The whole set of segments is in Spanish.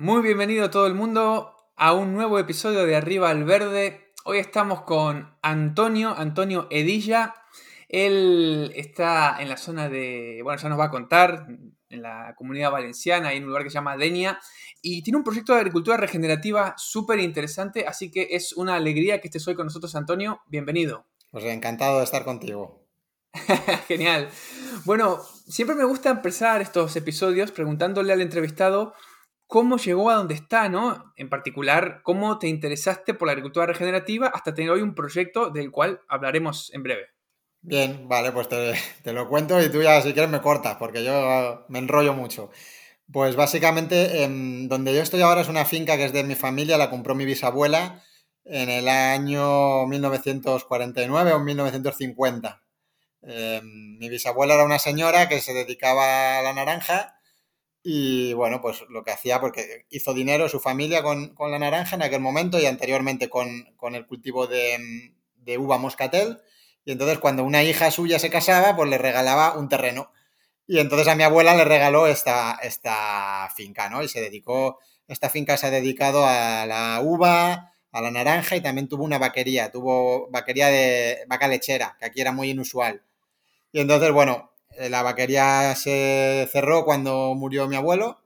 Muy bienvenido todo el mundo a un nuevo episodio de Arriba al Verde. Hoy estamos con Antonio, Antonio Edilla. Él está en la zona de, bueno, ya nos va a contar, en la comunidad valenciana, en un lugar que se llama Denia, y tiene un proyecto de agricultura regenerativa súper interesante, así que es una alegría que estés hoy con nosotros, Antonio. Bienvenido. Pues encantado de estar contigo. Genial. Bueno, siempre me gusta empezar estos episodios preguntándole al entrevistado cómo llegó a donde está, ¿no? En particular, cómo te interesaste por la agricultura regenerativa hasta tener hoy un proyecto del cual hablaremos en breve. Bien, vale, pues te, lo cuento y tú ya si quieres me cortas, porque yo me enrollo mucho. Pues básicamente, em, donde yo estoy ahora es una finca que es de mi familia, la compró mi bisabuela en el año 1949 o 1950. Em, mi bisabuela era una señora que se dedicaba a la naranja y bueno, pues lo que hacía, porque hizo dinero su familia con, la naranja en aquel momento y anteriormente con, el cultivo de, uva moscatel. Y entonces cuando una hija suya se casaba, pues le regalaba un terreno. Y entonces a mi abuela le regaló esta, esta finca, ¿no? Y se dedicó, esta finca se ha dedicado a la uva, a la naranja y también tuvo una vaquería, tuvo vaquería de vaca lechera, que aquí era muy inusual. Y entonces, bueno, la vaquería se cerró cuando murió mi abuelo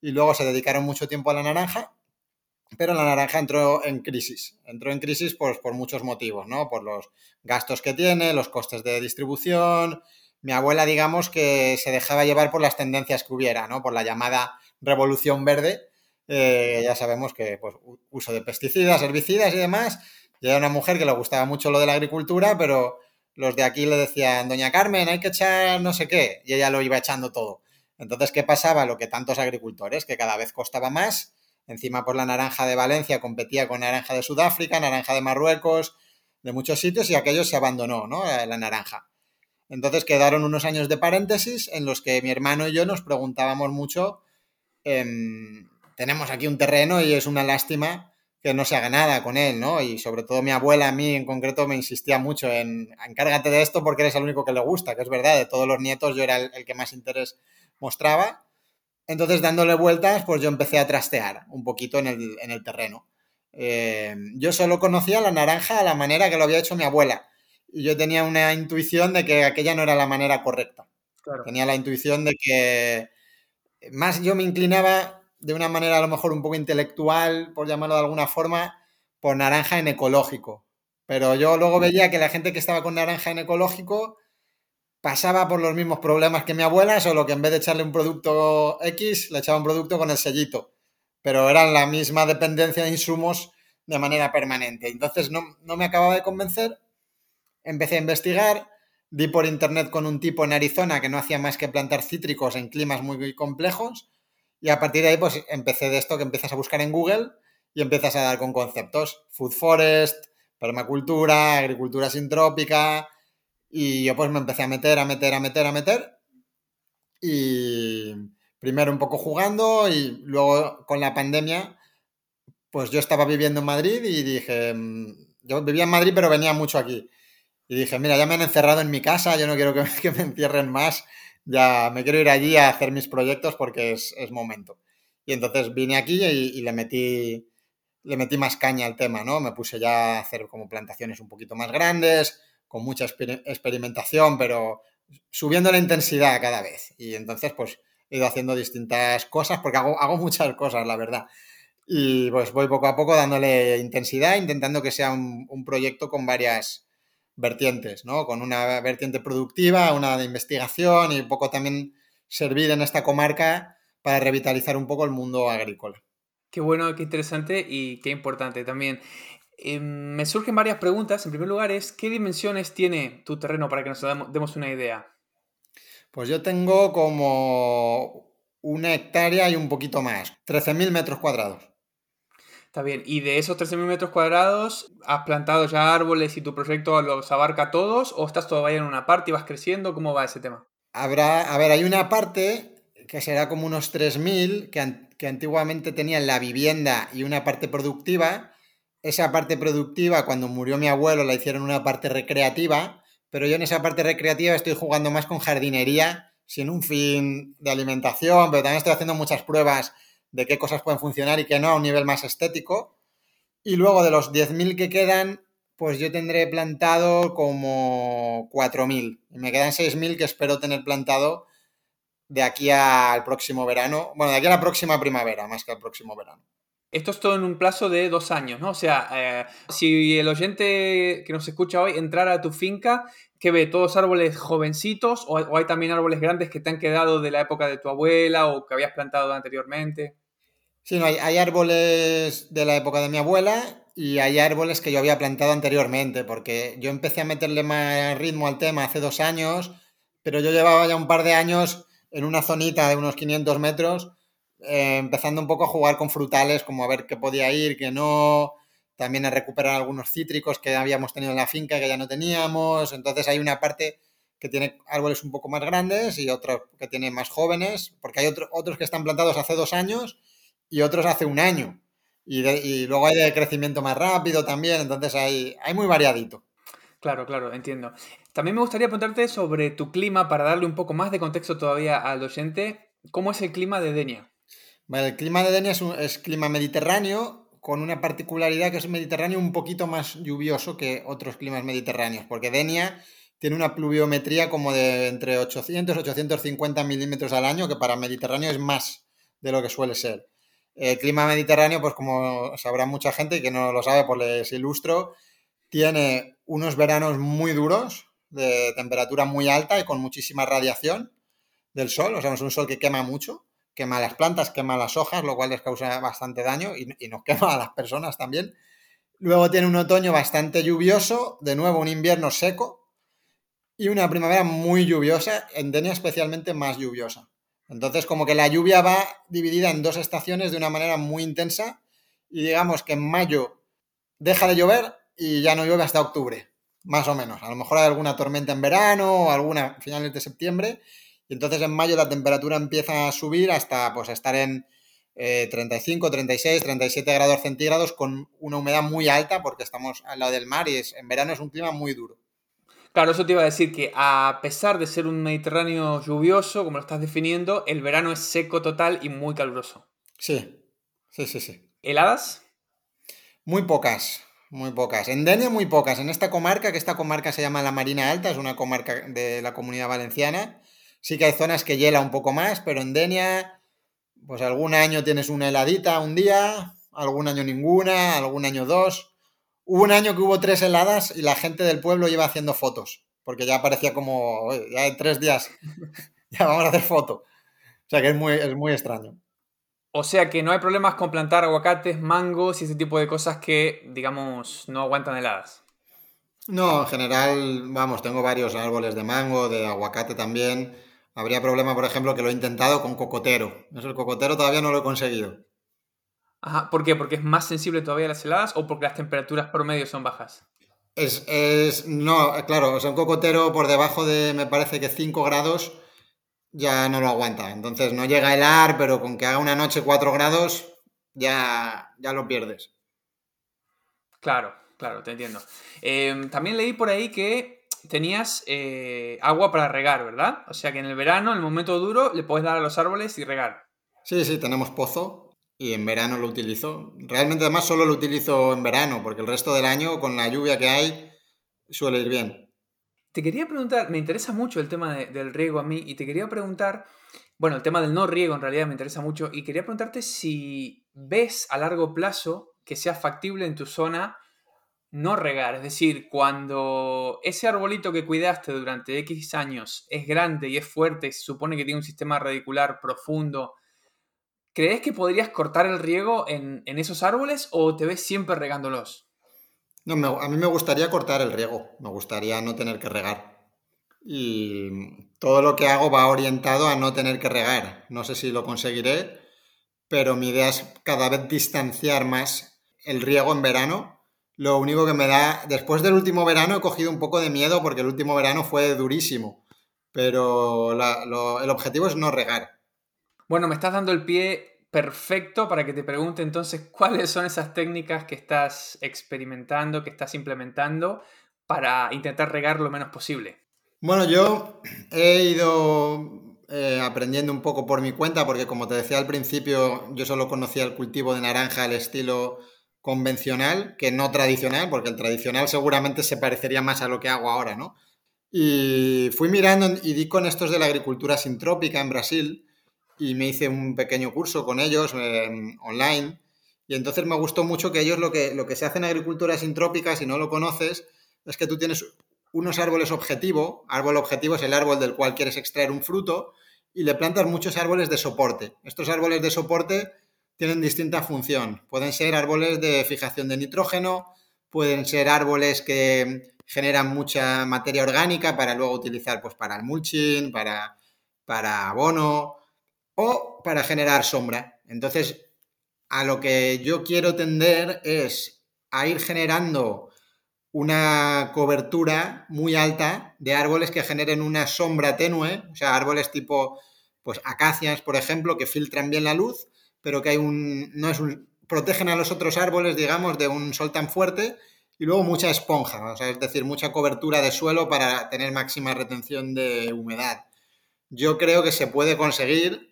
y luego se dedicaron mucho tiempo a la naranja, pero la naranja entró en crisis. Entró en crisis pues, por muchos motivos, ¿no? Por los gastos que tiene, los costes de distribución. Mi abuela, digamos, que se dejaba llevar por las tendencias que hubiera, ¿no? Por la llamada revolución verde. Eh, ya sabemos que pues, uso de pesticidas, herbicidas y demás. Y era una mujer que le gustaba mucho lo de la agricultura, pero los de aquí le decían, doña Carmen, hay que echar no sé qué, y ella lo iba echando todo. Entonces, ¿qué pasaba? Lo que tantos agricultores, que cada vez costaba más, encima por la naranja de Valencia competía con naranja de Sudáfrica, naranja de Marruecos, de muchos sitios, y aquello se abandonó, ¿no? La naranja. Entonces quedaron unos años de paréntesis en los que mi hermano y yo nos preguntábamos mucho, em, tenemos aquí un terreno y es una lástima que no se haga nada con él, ¿no? Y sobre todo mi abuela a mí en concreto me insistía mucho en encárgate de esto porque eres el único que le gusta, que es verdad, de todos los nietos yo era el, que más interés mostraba. Entonces dándole vueltas, pues yo empecé a trastear un poquito en el, terreno. Eh, yo solo conocía la naranja a la manera que lo había hecho mi abuela. Y yo tenía una intuición de que aquella no era la manera correcta. Tenía la intuición de que más yo me inclinaba de una manera a lo mejor un poco intelectual, por llamarlo de alguna forma, por naranja en ecológico. Pero yo luego veía que la gente que estaba con naranja en ecológico pasaba por los mismos problemas que mi abuela, solo que en vez de echarle un producto X, le echaba un producto con el sellito. Pero eran la misma dependencia de insumos de manera permanente. Entonces no, no me acababa de convencer. Empecé a investigar, di por internet con un tipo en Arizona que no hacía más que plantar cítricos en climas muy complejos y a partir de ahí, pues empecé de esto que empiezas a buscar en Google y empiezas a dar con conceptos. Food forest, permacultura, agricultura sintrópica. Y yo pues me empecé a meter, a meter, a meter, a meter. Y primero un poco jugando y luego con la pandemia, pues yo estaba viviendo en Madrid y dije, mm, yo vivía en Madrid pero venía mucho aquí. Y dije, mira, ya me han encerrado en mi casa, yo no quiero que, me encierren más ya me quiero ir allí a hacer mis proyectos porque es, momento. Y entonces vine aquí y, le metí le metí más caña al tema, ¿no? Me puse ya a hacer como plantaciones un poquito más grandes, con mucha experimentación, pero subiendo la intensidad cada vez. Y entonces, pues, he ido haciendo distintas cosas, porque hago, hago muchas cosas, la verdad. Y pues voy poco a poco dándole intensidad, intentando que sea un proyecto con varias, vertientes, ¿no? Con una vertiente productiva, una de investigación y un poco también servir en esta comarca para revitalizar un poco el mundo agrícola. Qué bueno, qué interesante y qué importante también. Eh, me surgen varias preguntas. En primer lugar es, ¿qué dimensiones tiene tu terreno para que nos demos una idea? Pues yo tengo como una hectárea y un poquito más, 13.000 metros cuadrados. Está bien, y de esos 13.000 metros cuadrados, ¿has plantado ya árboles y tu proyecto los abarca todos o estás todavía en una parte y vas creciendo? ¿Cómo va ese tema? Habrá, a ver, hay una parte que será como unos 3.000 que, que antiguamente tenían la vivienda y una parte productiva. Esa parte productiva, cuando murió mi abuelo, la hicieron una parte recreativa, pero yo en esa parte recreativa estoy jugando más con jardinería, sin un fin de alimentación, pero también estoy haciendo muchas pruebas de qué cosas pueden funcionar y qué no a un nivel más estético. Y luego de los 10.000 que quedan, pues yo tendré plantado como 4.000. Y me quedan 6.000 que espero tener plantado de aquí al próximo verano. Bueno, de aquí a la próxima primavera, más que al próximo verano. Esto es todo en un plazo de dos años, ¿no? O sea, eh, si el oyente que nos escucha hoy entrara a tu finca, ¿qué ve? ¿Todos árboles jovencitos o, o hay también árboles grandes que te han quedado de la época de tu abuela o que habías plantado anteriormente? Sí, hay, árboles de la época de mi abuela y hay árboles que yo había plantado anteriormente, porque yo empecé a meterle más ritmo al tema hace dos años, pero yo llevaba ya un par de años en una zonita de unos 500 metros, eh, empezando un poco a jugar con frutales, como a ver qué podía ir, qué no, también a recuperar algunos cítricos que habíamos tenido en la finca que ya no teníamos, entonces hay una parte que tiene árboles un poco más grandes y otros que tiene más jóvenes, porque hay otro, otros que están plantados hace dos años y otros hace un año. Y, de, y, luego hay de crecimiento más rápido también, entonces hay, hay muy variadito. Claro, claro, entiendo. También me gustaría preguntarte sobre tu clima para darle un poco más de contexto todavía al oyente. ¿Cómo es el clima de Denia? Vale, el clima de Denia es, un, es clima mediterráneo con una particularidad que es mediterráneo un poquito más lluvioso que otros climas mediterráneos, porque Denia tiene una pluviometría como de entre 800 y 850 milímetros al año, que para Mediterráneo es más de lo que suele ser. El clima mediterráneo, pues como sabrá mucha gente y que no lo sabe, pues les ilustro, tiene unos veranos muy duros, de temperatura muy alta y con muchísima radiación del sol, o sea, es un sol que quema mucho, quema las plantas, quema las hojas, lo cual les causa bastante daño y, y nos quema a las personas también. Luego tiene un otoño bastante lluvioso, de nuevo un invierno seco y una primavera muy lluviosa, en Denia especialmente más lluviosa. Entonces, como que la lluvia va dividida en dos estaciones de una manera muy intensa y digamos que en mayo deja de llover y ya no llueve hasta octubre, más o menos. A lo mejor hay alguna tormenta en verano o alguna finales de septiembre y entonces en mayo la temperatura empieza a subir hasta pues estar en eh, 35, 36, 37 grados centígrados con una humedad muy alta porque estamos al lado del mar y es, en verano es un clima muy duro. Claro, eso te iba a decir que a pesar de ser un Mediterráneo lluvioso, como lo estás definiendo, el verano es seco total y muy caluroso. Sí, sí, sí, sí. ¿Heladas? Muy pocas, muy pocas. En Denia muy pocas. En esta comarca, que esta comarca se llama la Marina Alta, es una comarca de la comunidad valenciana, sí que hay zonas que hiela un poco más, pero en Denia, pues algún año tienes una heladita un día, algún año ninguna, algún año dos. Hubo un año que hubo tres heladas y la gente del pueblo iba haciendo fotos, porque ya parecía como, ya en tres días, ya vamos a hacer foto. O sea que es muy, es muy extraño. O sea que no hay problemas con plantar aguacates, mangos y ese tipo de cosas que, digamos, no aguantan heladas. No, en general, vamos, tengo varios árboles de mango, de aguacate también. Habría problema, por ejemplo, que lo he intentado con cocotero. Eso, el cocotero todavía no lo he conseguido. Ajá, ¿por qué? ¿Porque es más sensible todavía a las heladas o porque las temperaturas promedio son bajas? Es, es no, claro, o sea, un cocotero por debajo de, me parece que 5 grados ya no lo aguanta. Entonces no llega a helar, pero con que haga una noche 4 grados ya, ya lo pierdes. Claro, claro, te entiendo. Eh, también leí por ahí que tenías eh, agua para regar, ¿verdad? O sea que en el verano, en el momento duro, le puedes dar a los árboles y regar. Sí, sí, tenemos pozo y en verano lo utilizo. Realmente además solo lo utilizo en verano, porque el resto del año, con la lluvia que hay, suele ir bien. Te quería preguntar, me interesa mucho el tema de, del riego a mí, y te quería preguntar, bueno, el tema del no riego en realidad me interesa mucho, y quería preguntarte si ves a largo plazo que sea factible en tu zona no regar, es decir, cuando ese arbolito que cuidaste durante X años es grande y es fuerte, se supone que tiene un sistema radicular profundo, ¿Crees que podrías cortar el riego en, esos árboles o te ves siempre regándolos? No, a mí me gustaría cortar el riego, me gustaría no tener que regar. y todo lo que hago va orientado a no tener que regar. No sé si lo conseguiré, pero mi idea es cada vez distanciar más el riego en verano. Lo único que me da, después del último verano he cogido un poco de miedo porque el último verano fue durísimo, pero el objetivo es no regar. Bueno, me estás dando el pie perfecto para que te pregunte entonces cuáles son esas técnicas que estás experimentando, que estás implementando para intentar regar lo menos posible. Bueno, yo he ido eh, aprendiendo un poco por mi cuenta, porque como te decía al principio, yo solo conocía el cultivo de naranja al estilo convencional, que no tradicional, porque el tradicional seguramente se parecería más a lo que hago ahora, ¿no? Y fui mirando y di con estos de la agricultura sintrópica en Brasil y me hice un pequeño curso con ellos em, online. Y entonces me gustó mucho que ellos lo que, lo que se hace en agricultura sintrópica, si no lo conoces, es que tú tienes unos árboles objetivo, árbol objetivo es el árbol del cual quieres extraer un fruto, y le plantas muchos árboles de soporte. Estos árboles de soporte tienen distinta función. Pueden ser árboles de fijación de nitrógeno, pueden ser árboles que generan mucha materia orgánica para luego utilizar pues, para el mulching, para, para abono o para generar sombra. Entonces, a lo que yo quiero tender es a ir generando una cobertura muy alta de árboles que generen una sombra tenue, o sea, árboles tipo, pues acacias, por ejemplo, que filtran bien la luz, pero que hay un, no es un, protegen a los otros árboles, digamos, de un sol tan fuerte, y luego mucha esponja, o sea, es decir, mucha cobertura de suelo para tener máxima retención de humedad. Yo creo que se puede conseguir,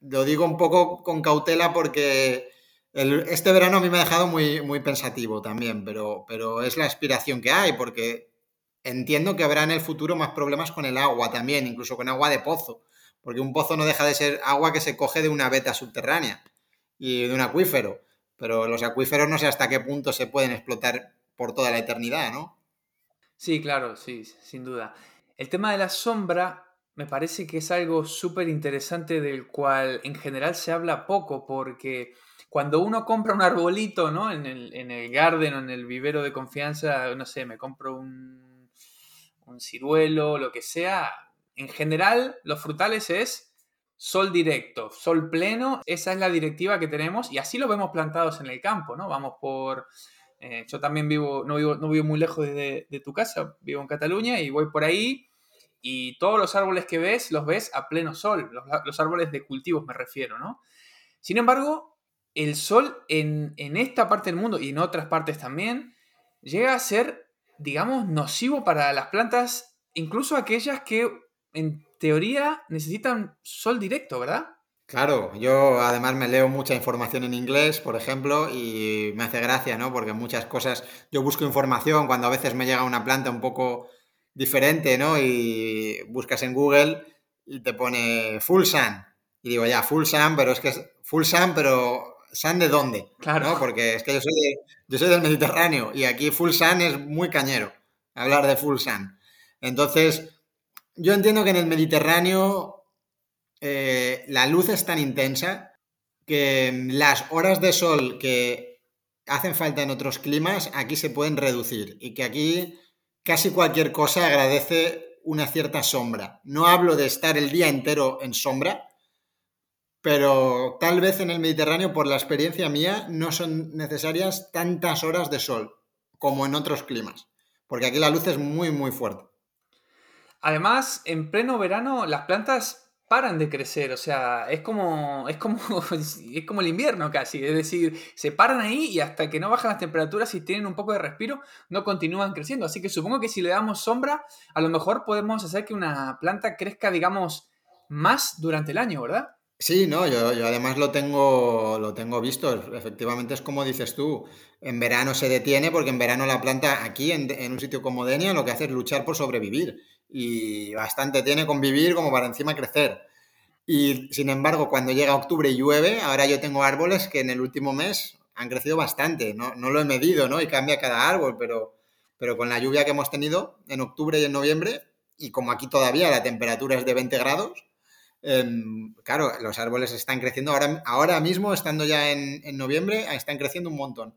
lo digo un poco con cautela porque este verano a mí me ha dejado muy, muy pensativo también, pero, pero es la aspiración que hay, porque entiendo que habrá en el futuro más problemas con el agua también, incluso con agua de pozo, porque un pozo no deja de ser agua que se coge de una veta subterránea y de un acuífero, pero los acuíferos no sé hasta qué punto se pueden explotar por toda la eternidad, ¿no? Sí, claro, sí, sin duda. El tema de la sombra me parece que es algo súper interesante del cual en general se habla poco porque cuando uno compra un arbolito, ¿no? En el, en el garden o en el vivero de confianza, no sé, me compro un, un ciruelo, lo que sea, en general los frutales es sol directo, sol pleno, esa es la directiva que tenemos y así lo vemos plantados en el campo, ¿no? Vamos por... Eh, yo también vivo no, vivo, no vivo muy lejos de, de, tu casa, vivo en Cataluña y voy por ahí y todos los árboles que ves los ves a pleno sol, los, árboles de cultivos me refiero, ¿no? Sin embargo, el sol en, esta parte del mundo y en otras partes también llega a ser, digamos, nocivo para las plantas, incluso aquellas que en teoría necesitan sol directo, ¿verdad? Claro, yo además me leo mucha información en inglés, por ejemplo, y me hace gracia, ¿no? Porque muchas cosas, yo busco información cuando a veces me llega una planta un poco diferente, ¿no? Y buscas en Google y te pone full sun. Y digo, ya, full sun, pero es que es full sun, pero ¿San de dónde? Claro. Porque es que yo soy, yo soy del Mediterráneo y aquí full sun es muy cañero hablar de full sun. Entonces, yo entiendo que en el Mediterráneo eh, la luz es tan intensa que las horas de sol que hacen falta en otros climas aquí se pueden reducir y que aquí casi cualquier cosa agradece una cierta sombra. No hablo de estar el día entero en sombra, pero tal vez en el Mediterráneo, por la experiencia mía, no son necesarias tantas horas de sol como en otros climas, porque aquí la luz es muy, muy fuerte. Además, en pleno verano las plantas paran de crecer, o sea, es como, es como, es como el invierno casi, es decir, se paran ahí y hasta que no bajan las temperaturas y tienen un poco de respiro, no continúan creciendo. Así que supongo que si le damos sombra, a lo mejor podemos hacer que una planta crezca, digamos, más durante el año, ¿verdad? Sí, no, yo, además lo tengo, lo tengo visto. Efectivamente es como dices tú, en verano se detiene porque en verano la planta aquí en, un sitio como Denia lo que hace es luchar por sobrevivir y bastante tiene con vivir como para encima crecer. Y sin embargo, cuando llega octubre y llueve, ahora yo tengo árboles que en el último mes han crecido bastante. No, no lo he medido, ¿no? Y cambia cada árbol, pero, pero con la lluvia que hemos tenido en octubre y en noviembre, y como aquí todavía la temperatura es de 20 grados, Em, claro, los árboles están creciendo ahora, ahora mismo, estando ya en, noviembre, están creciendo un montón.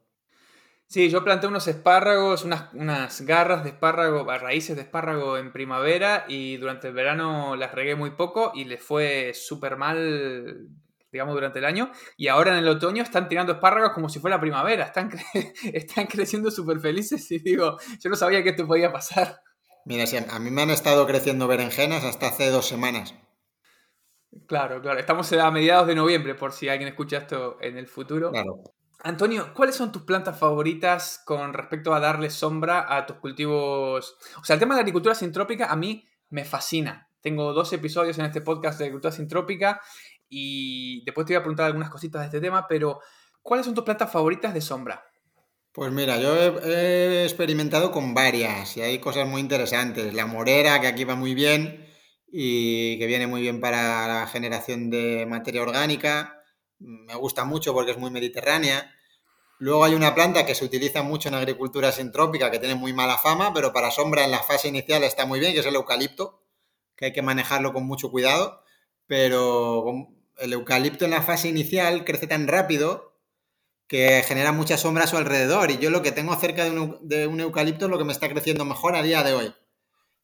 Sí, yo planté unos espárragos, unas, unas garras de espárrago, raíces de espárrago en primavera y durante el verano las regué muy poco y les fue súper mal, digamos, durante el año. Y ahora en el otoño están tirando espárragos como si fuera primavera, están, están creciendo súper felices y digo, yo no sabía que esto podía pasar. Mira, a mí me han estado creciendo berenjenas hasta hace dos semanas. Claro, claro. Estamos a mediados de noviembre, por si alguien escucha esto en el futuro. Claro. Antonio, ¿cuáles son tus plantas favoritas con respecto a darle sombra a tus cultivos? O sea, el tema de la agricultura sintrópica a mí me fascina. Tengo dos episodios en este podcast de agricultura sintrópica y después te voy a preguntar algunas cositas de este tema, pero ¿cuáles son tus plantas favoritas de sombra? Pues mira, yo he, experimentado con varias y hay cosas muy interesantes. La morera, que aquí va muy bien y que viene muy bien para la generación de materia orgánica. Me gusta mucho porque es muy mediterránea. Luego hay una planta que se utiliza mucho en agricultura sintrópica que tiene muy mala fama, pero para sombra en la fase inicial está muy bien, que es el eucalipto, que hay que manejarlo con mucho cuidado. Pero el eucalipto en la fase inicial crece tan rápido que genera mucha sombra a su alrededor. Y yo lo que tengo cerca de un, de un eucalipto es lo que me está creciendo mejor a día de hoy.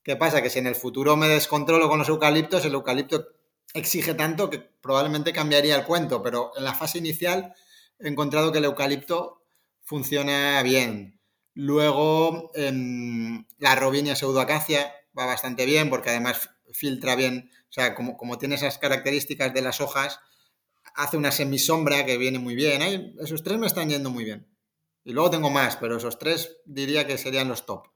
¿Qué pasa? Que si en el futuro me descontrolo con los eucaliptos, el eucalipto exige tanto que probablemente cambiaría el cuento, pero en la fase inicial he encontrado que el eucalipto funciona bien. Luego, em, la robinia pseudoacacia va bastante bien porque además filtra bien, o sea, como, como, tiene esas características de las hojas, hace una semisombra que viene muy bien. esos tres me están yendo muy bien. Y luego tengo más, pero esos tres diría que serían los top.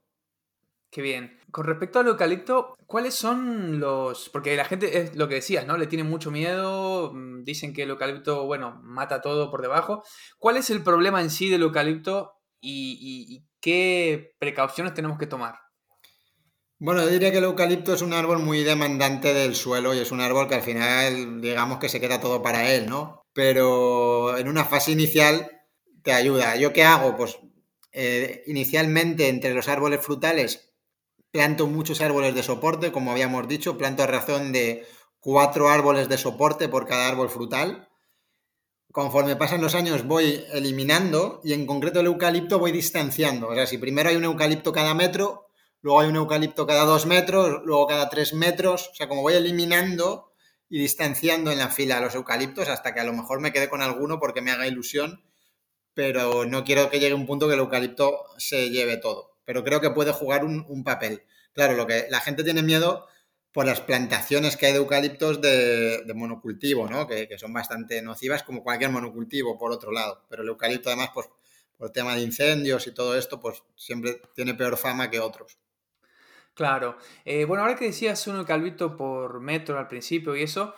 Qué bien. Con respecto al eucalipto, ¿cuáles son los...? Porque la gente, es lo que decías, ¿no? Le tiene mucho miedo, mm, dicen que el eucalipto, bueno, mata todo por debajo. ¿Cuál es el problema en sí del eucalipto y, qué precauciones tenemos que tomar? Bueno, yo diría que el eucalipto es un árbol muy demandante del suelo y es un árbol que al final, digamos que se queda todo para él, ¿no? Pero en una fase inicial te ayuda. ¿Yo qué hago? Pues eh, inicialmente entre los árboles frutales planto muchos árboles de soporte, como habíamos dicho, planto a razón de cuatro árboles de soporte por cada árbol frutal. Conforme pasan los años voy eliminando y en concreto el eucalipto voy distanciando. O sea, si primero hay un eucalipto cada metro, luego hay un eucalipto cada dos metros, luego cada tres metros, o sea, como voy eliminando y distanciando en la fila a los eucaliptos hasta que a lo mejor me quede con alguno porque me haga ilusión, pero no quiero que llegue un punto que el eucalipto se lleve todo pero creo que puede jugar un, papel. Claro, lo que la gente tiene miedo por las plantaciones que hay de eucaliptos de, monocultivo, ¿no? Que, son bastante nocivas, como cualquier monocultivo, por otro lado. Pero el eucalipto, además, pues por tema de incendios y todo esto, pues siempre tiene peor fama que otros. Claro. Eh, bueno, ahora que decías un eucalipto por metro al principio y eso,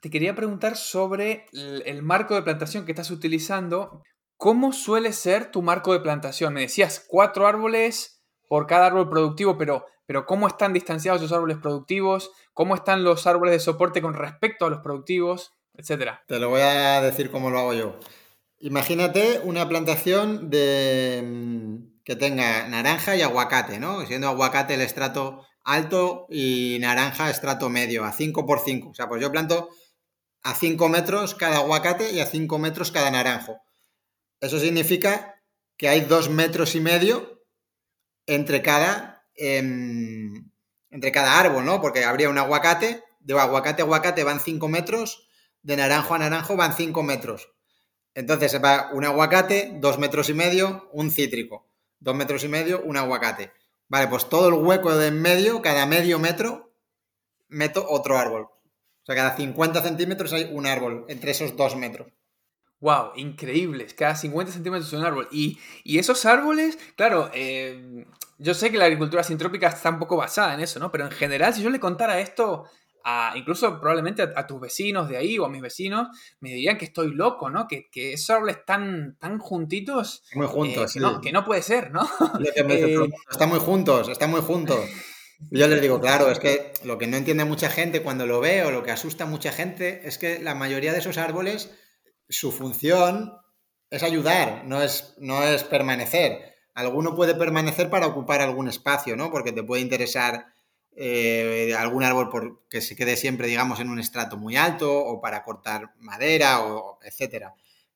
te quería preguntar sobre el marco de plantación que estás utilizando. ¿Cómo suele ser tu marco de plantación? Me decías cuatro árboles por cada árbol productivo, pero, pero ¿cómo están distanciados esos árboles productivos? ¿Cómo están los árboles de soporte con respecto a los productivos? Etcétera. Te lo voy a decir cómo lo hago yo. Imagínate una plantación de mm, que tenga naranja y aguacate, ¿no? Siendo aguacate el estrato alto y naranja estrato medio, a 5 por 5. O sea, pues yo planto a 5 metros cada aguacate y a 5 metros cada naranjo. Eso significa que hay dos metros y medio entre cada, em, entre cada árbol, ¿no? Porque habría un aguacate, de aguacate a aguacate van cinco metros, de naranjo a naranjo van cinco metros. Entonces se va un aguacate, dos metros y medio, un cítrico. Dos metros y medio, un aguacate. Vale, pues todo el hueco de en medio, cada medio metro, meto otro árbol. O sea, cada 50 centímetros hay un árbol entre esos dos metros. Wow, increíbles. Cada 50 centímetros un árbol. Y, esos árboles, claro, eh, yo sé que la agricultura sintrópica está un poco basada en eso, ¿no? Pero en general, si yo le contara esto a, incluso probablemente a, tus vecinos de ahí o a mis vecinos, me dirían que estoy loco, ¿no? Que, esos árboles están tan juntitos. Muy juntos, eh, que, no, puede ser, ¿no? Eh, están muy juntos, están muy juntos. Yo les digo, claro, es que lo que no entiende mucha gente cuando lo ve o lo que asusta a mucha gente es que la mayoría de esos árboles su función es ayudar, no es, no es permanecer. Alguno puede permanecer para ocupar algún espacio, ¿no? Porque te puede interesar eh, algún árbol por, que se quede siempre, digamos, en un estrato muy alto o para cortar madera o etcétera.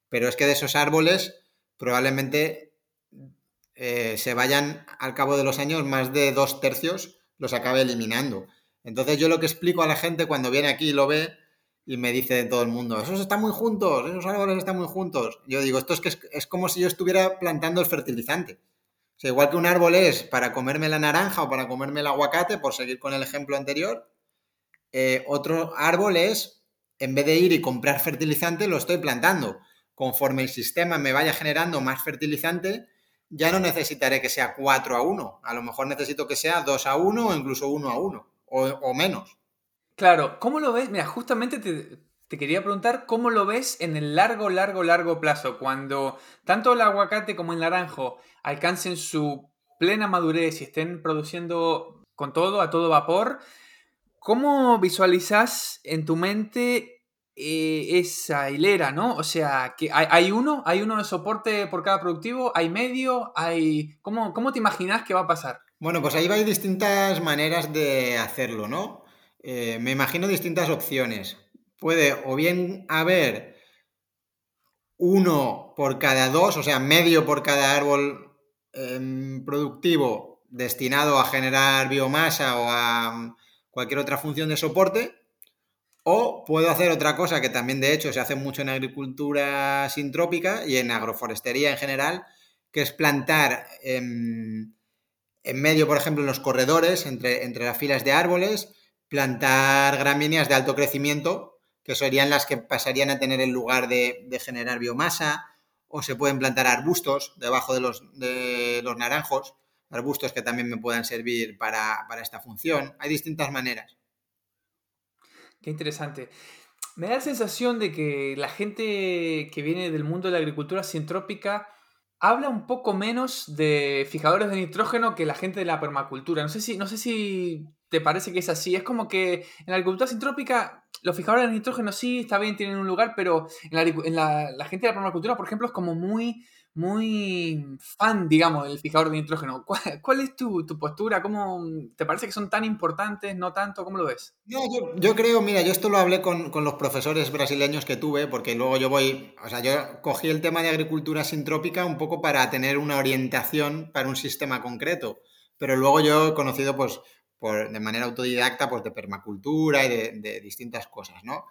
Pero es que de esos árboles probablemente eh, se vayan al cabo de los años más de dos tercios los acabe eliminando. Entonces yo lo que explico a la gente cuando viene aquí y lo ve y me dice todo el mundo, esos están muy juntos, esos árboles están muy juntos. Yo digo, esto es que es, como si yo estuviera plantando el fertilizante. O sea, igual que un árbol es para comerme la naranja o para comerme el aguacate, por seguir con el ejemplo anterior, eh, otro árbol es, en vez de ir y comprar fertilizante, lo estoy plantando. Conforme el sistema me vaya generando más fertilizante, ya no necesitaré que sea 4 a 1. A lo mejor necesito que sea 2 a 1 o incluso 1 a 1 o, menos. Claro, ¿cómo lo ves? Mira, justamente te, quería preguntar cómo lo ves en el largo, largo, largo plazo, cuando tanto el aguacate como el naranjo alcancen su plena madurez y estén produciendo con todo, a todo vapor. ¿Cómo visualizas en tu mente eh, esa hilera, ¿no? O sea, que hay, uno, hay uno de soporte por cada productivo, hay medio, hay... ¿Cómo, cómo te imaginas que va a pasar? Bueno, pues ahí hay distintas maneras de hacerlo, ¿no? Eh, me imagino distintas opciones. Puede o bien haber uno por cada dos, o sea, medio por cada árbol em, productivo destinado a generar biomasa o a mm, cualquier otra función de soporte, o puedo hacer otra cosa que también de hecho se hace mucho en agricultura sintrópica y en agroforestería en general, que es plantar en, medio, por ejemplo, en los corredores, entre, entre las filas de árboles, plantar gramíneas de alto crecimiento, que serían las que pasarían a tener el lugar de, generar biomasa, o se pueden plantar arbustos debajo de los, de los naranjos, arbustos que también me puedan servir para, para esta función. Hay distintas maneras. Qué interesante. Me da la sensación de que la gente que viene del mundo de la agricultura sintrópica habla un poco menos de fijadores de nitrógeno que la gente de la permacultura. No sé si, no sé si te parece que es así. Es como que en la agricultura sintrópica los fijadores de nitrógeno sí, está bien, tienen un lugar, pero en la, la gente de la permacultura, por ejemplo, es como muy muy fan, digamos, del fijador de nitrógeno. ¿Cuál, es tu, postura? ¿Cómo te parece que son tan importantes? ¿No tanto? ¿Cómo lo ves? No, yo, creo, mira, yo esto lo hablé con, los profesores brasileños que tuve, porque luego yo voy, o sea, yo cogí el tema de agricultura sintrópica un poco para tener una orientación para un sistema concreto, pero luego yo he conocido, pues, por, de manera autodidacta, pues, de permacultura y de, distintas cosas, ¿no?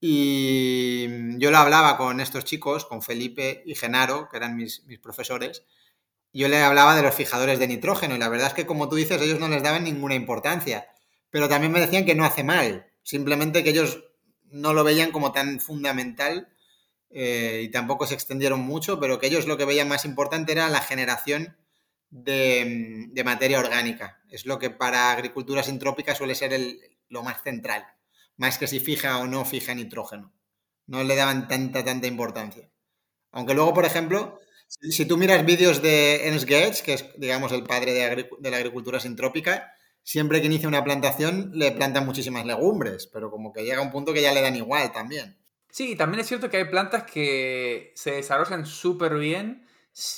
Y yo lo hablaba con estos chicos, con Felipe y Genaro, que eran mis, profesores. Yo le hablaba de los fijadores de nitrógeno y la verdad es que, como tú dices, ellos no les daban ninguna importancia. Pero también me decían que no hace mal, simplemente que ellos no lo veían como tan fundamental eh, y tampoco se extendieron mucho, pero que ellos lo que veían más importante era la generación de, materia orgánica. Es lo que para agricultura sintrópica suele ser lo más central más que si fija o no fija nitrógeno. No le daban tanta, tanta importancia. Aunque luego, por ejemplo, si tú miras vídeos de Ernst Goetz, que es, digamos, el padre de, la agricultura sintrópica, siempre que inicia una plantación le plantan muchísimas legumbres, pero como que llega un punto que ya le dan igual también. Sí, también es cierto que hay plantas que se desarrollan súper bien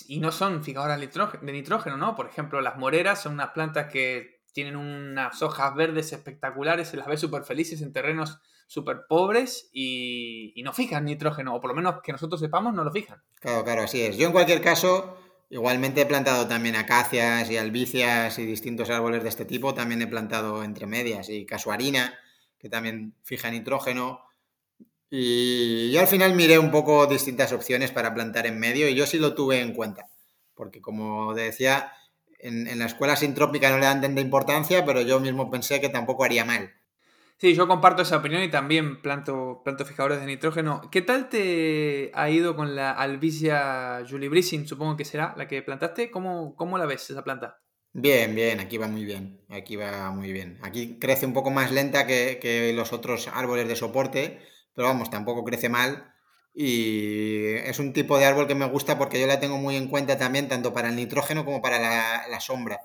y no son fijadoras de nitrógeno, ¿no? Por ejemplo, las moreras son unas plantas que tienen unas hojas verdes espectaculares, se las ve súper felices en terrenos súper pobres y, no fijan nitrógeno, o por lo menos que nosotros sepamos, no lo fijan. Claro, claro, así es. Yo en cualquier caso, igualmente he plantado también acacias y albicias y distintos árboles de este tipo, también he plantado entre medias y casuarina, que también fija nitrógeno. Y yo al final miré un poco distintas opciones para plantar en medio y yo sí lo tuve en cuenta, porque como decía, en, la escuela sintrópica no le dan tanta importancia, pero yo mismo pensé que tampoco haría mal. Sí, yo comparto esa opinión y también planto, planto fijadores de nitrógeno. ¿Qué tal te ha ido con la Albicia julibrissin, supongo que será la que plantaste? ¿Cómo, cómo la ves esa planta? Bien, bien, aquí va muy bien, aquí va muy bien. Aquí crece un poco más lenta que, que los otros árboles de soporte, pero vamos, tampoco crece mal y es un tipo de árbol que me gusta porque yo la tengo muy en cuenta también, tanto para el nitrógeno como para la, sombra.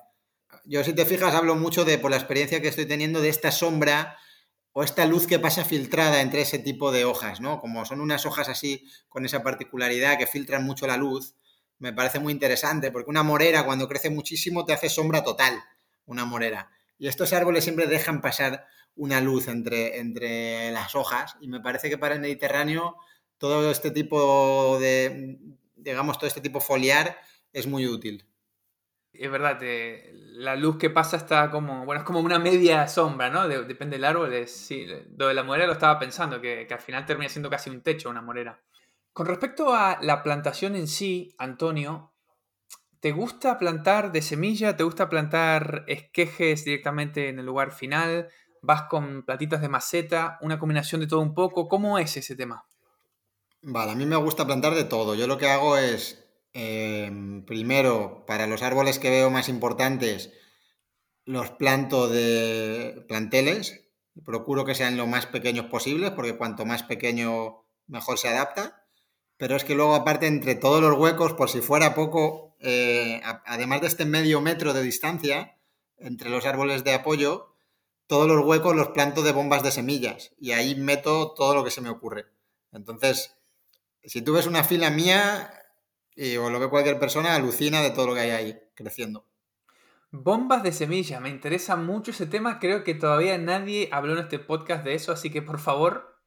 Yo, si te fijas, hablo mucho de, por la experiencia que estoy teniendo, de esta sombra o esta luz que pasa filtrada entre ese tipo de hojas, ¿no? Como son unas hojas así con esa particularidad que filtran mucho la luz, me parece muy interesante porque una morera cuando crece muchísimo te hace sombra total, una morera. Y estos árboles siempre dejan pasar una luz entre, entre las hojas y me parece que para el Mediterráneo todo este tipo de, digamos, todo este tipo foliar es muy útil. Es verdad, la luz que pasa está como, bueno, es como una media sombra, ¿no? depende del árbol. Sí, lo de la morera lo estaba pensando, que, que, al final termina siendo casi un techo una morera. Con respecto a la plantación en sí, Antonio, ¿te gusta plantar de semilla? ¿Te gusta plantar esquejes directamente en el lugar final? ¿Vas con platitas de maceta? ¿Una combinación de todo un poco? ¿Cómo es ese tema? Vale, a mí me gusta plantar de todo. Yo lo que hago es Em, primero, para los árboles que veo más importantes, los planto de planteles. Procuro que sean lo más pequeños posibles, porque cuanto más pequeño, mejor se adapta. Pero es que luego, aparte, entre todos los huecos, por si fuera poco, eh, además de este medio metro de distancia entre los árboles de apoyo, todos los huecos los planto de bombas de semillas y ahí meto todo lo que se me ocurre. Entonces, si tú ves una fila mía, y o lo que cualquier persona, alucina de todo lo que hay ahí creciendo. Bombas de semilla, me interesa mucho ese tema. Creo que todavía nadie habló en este podcast de eso, así que por favor,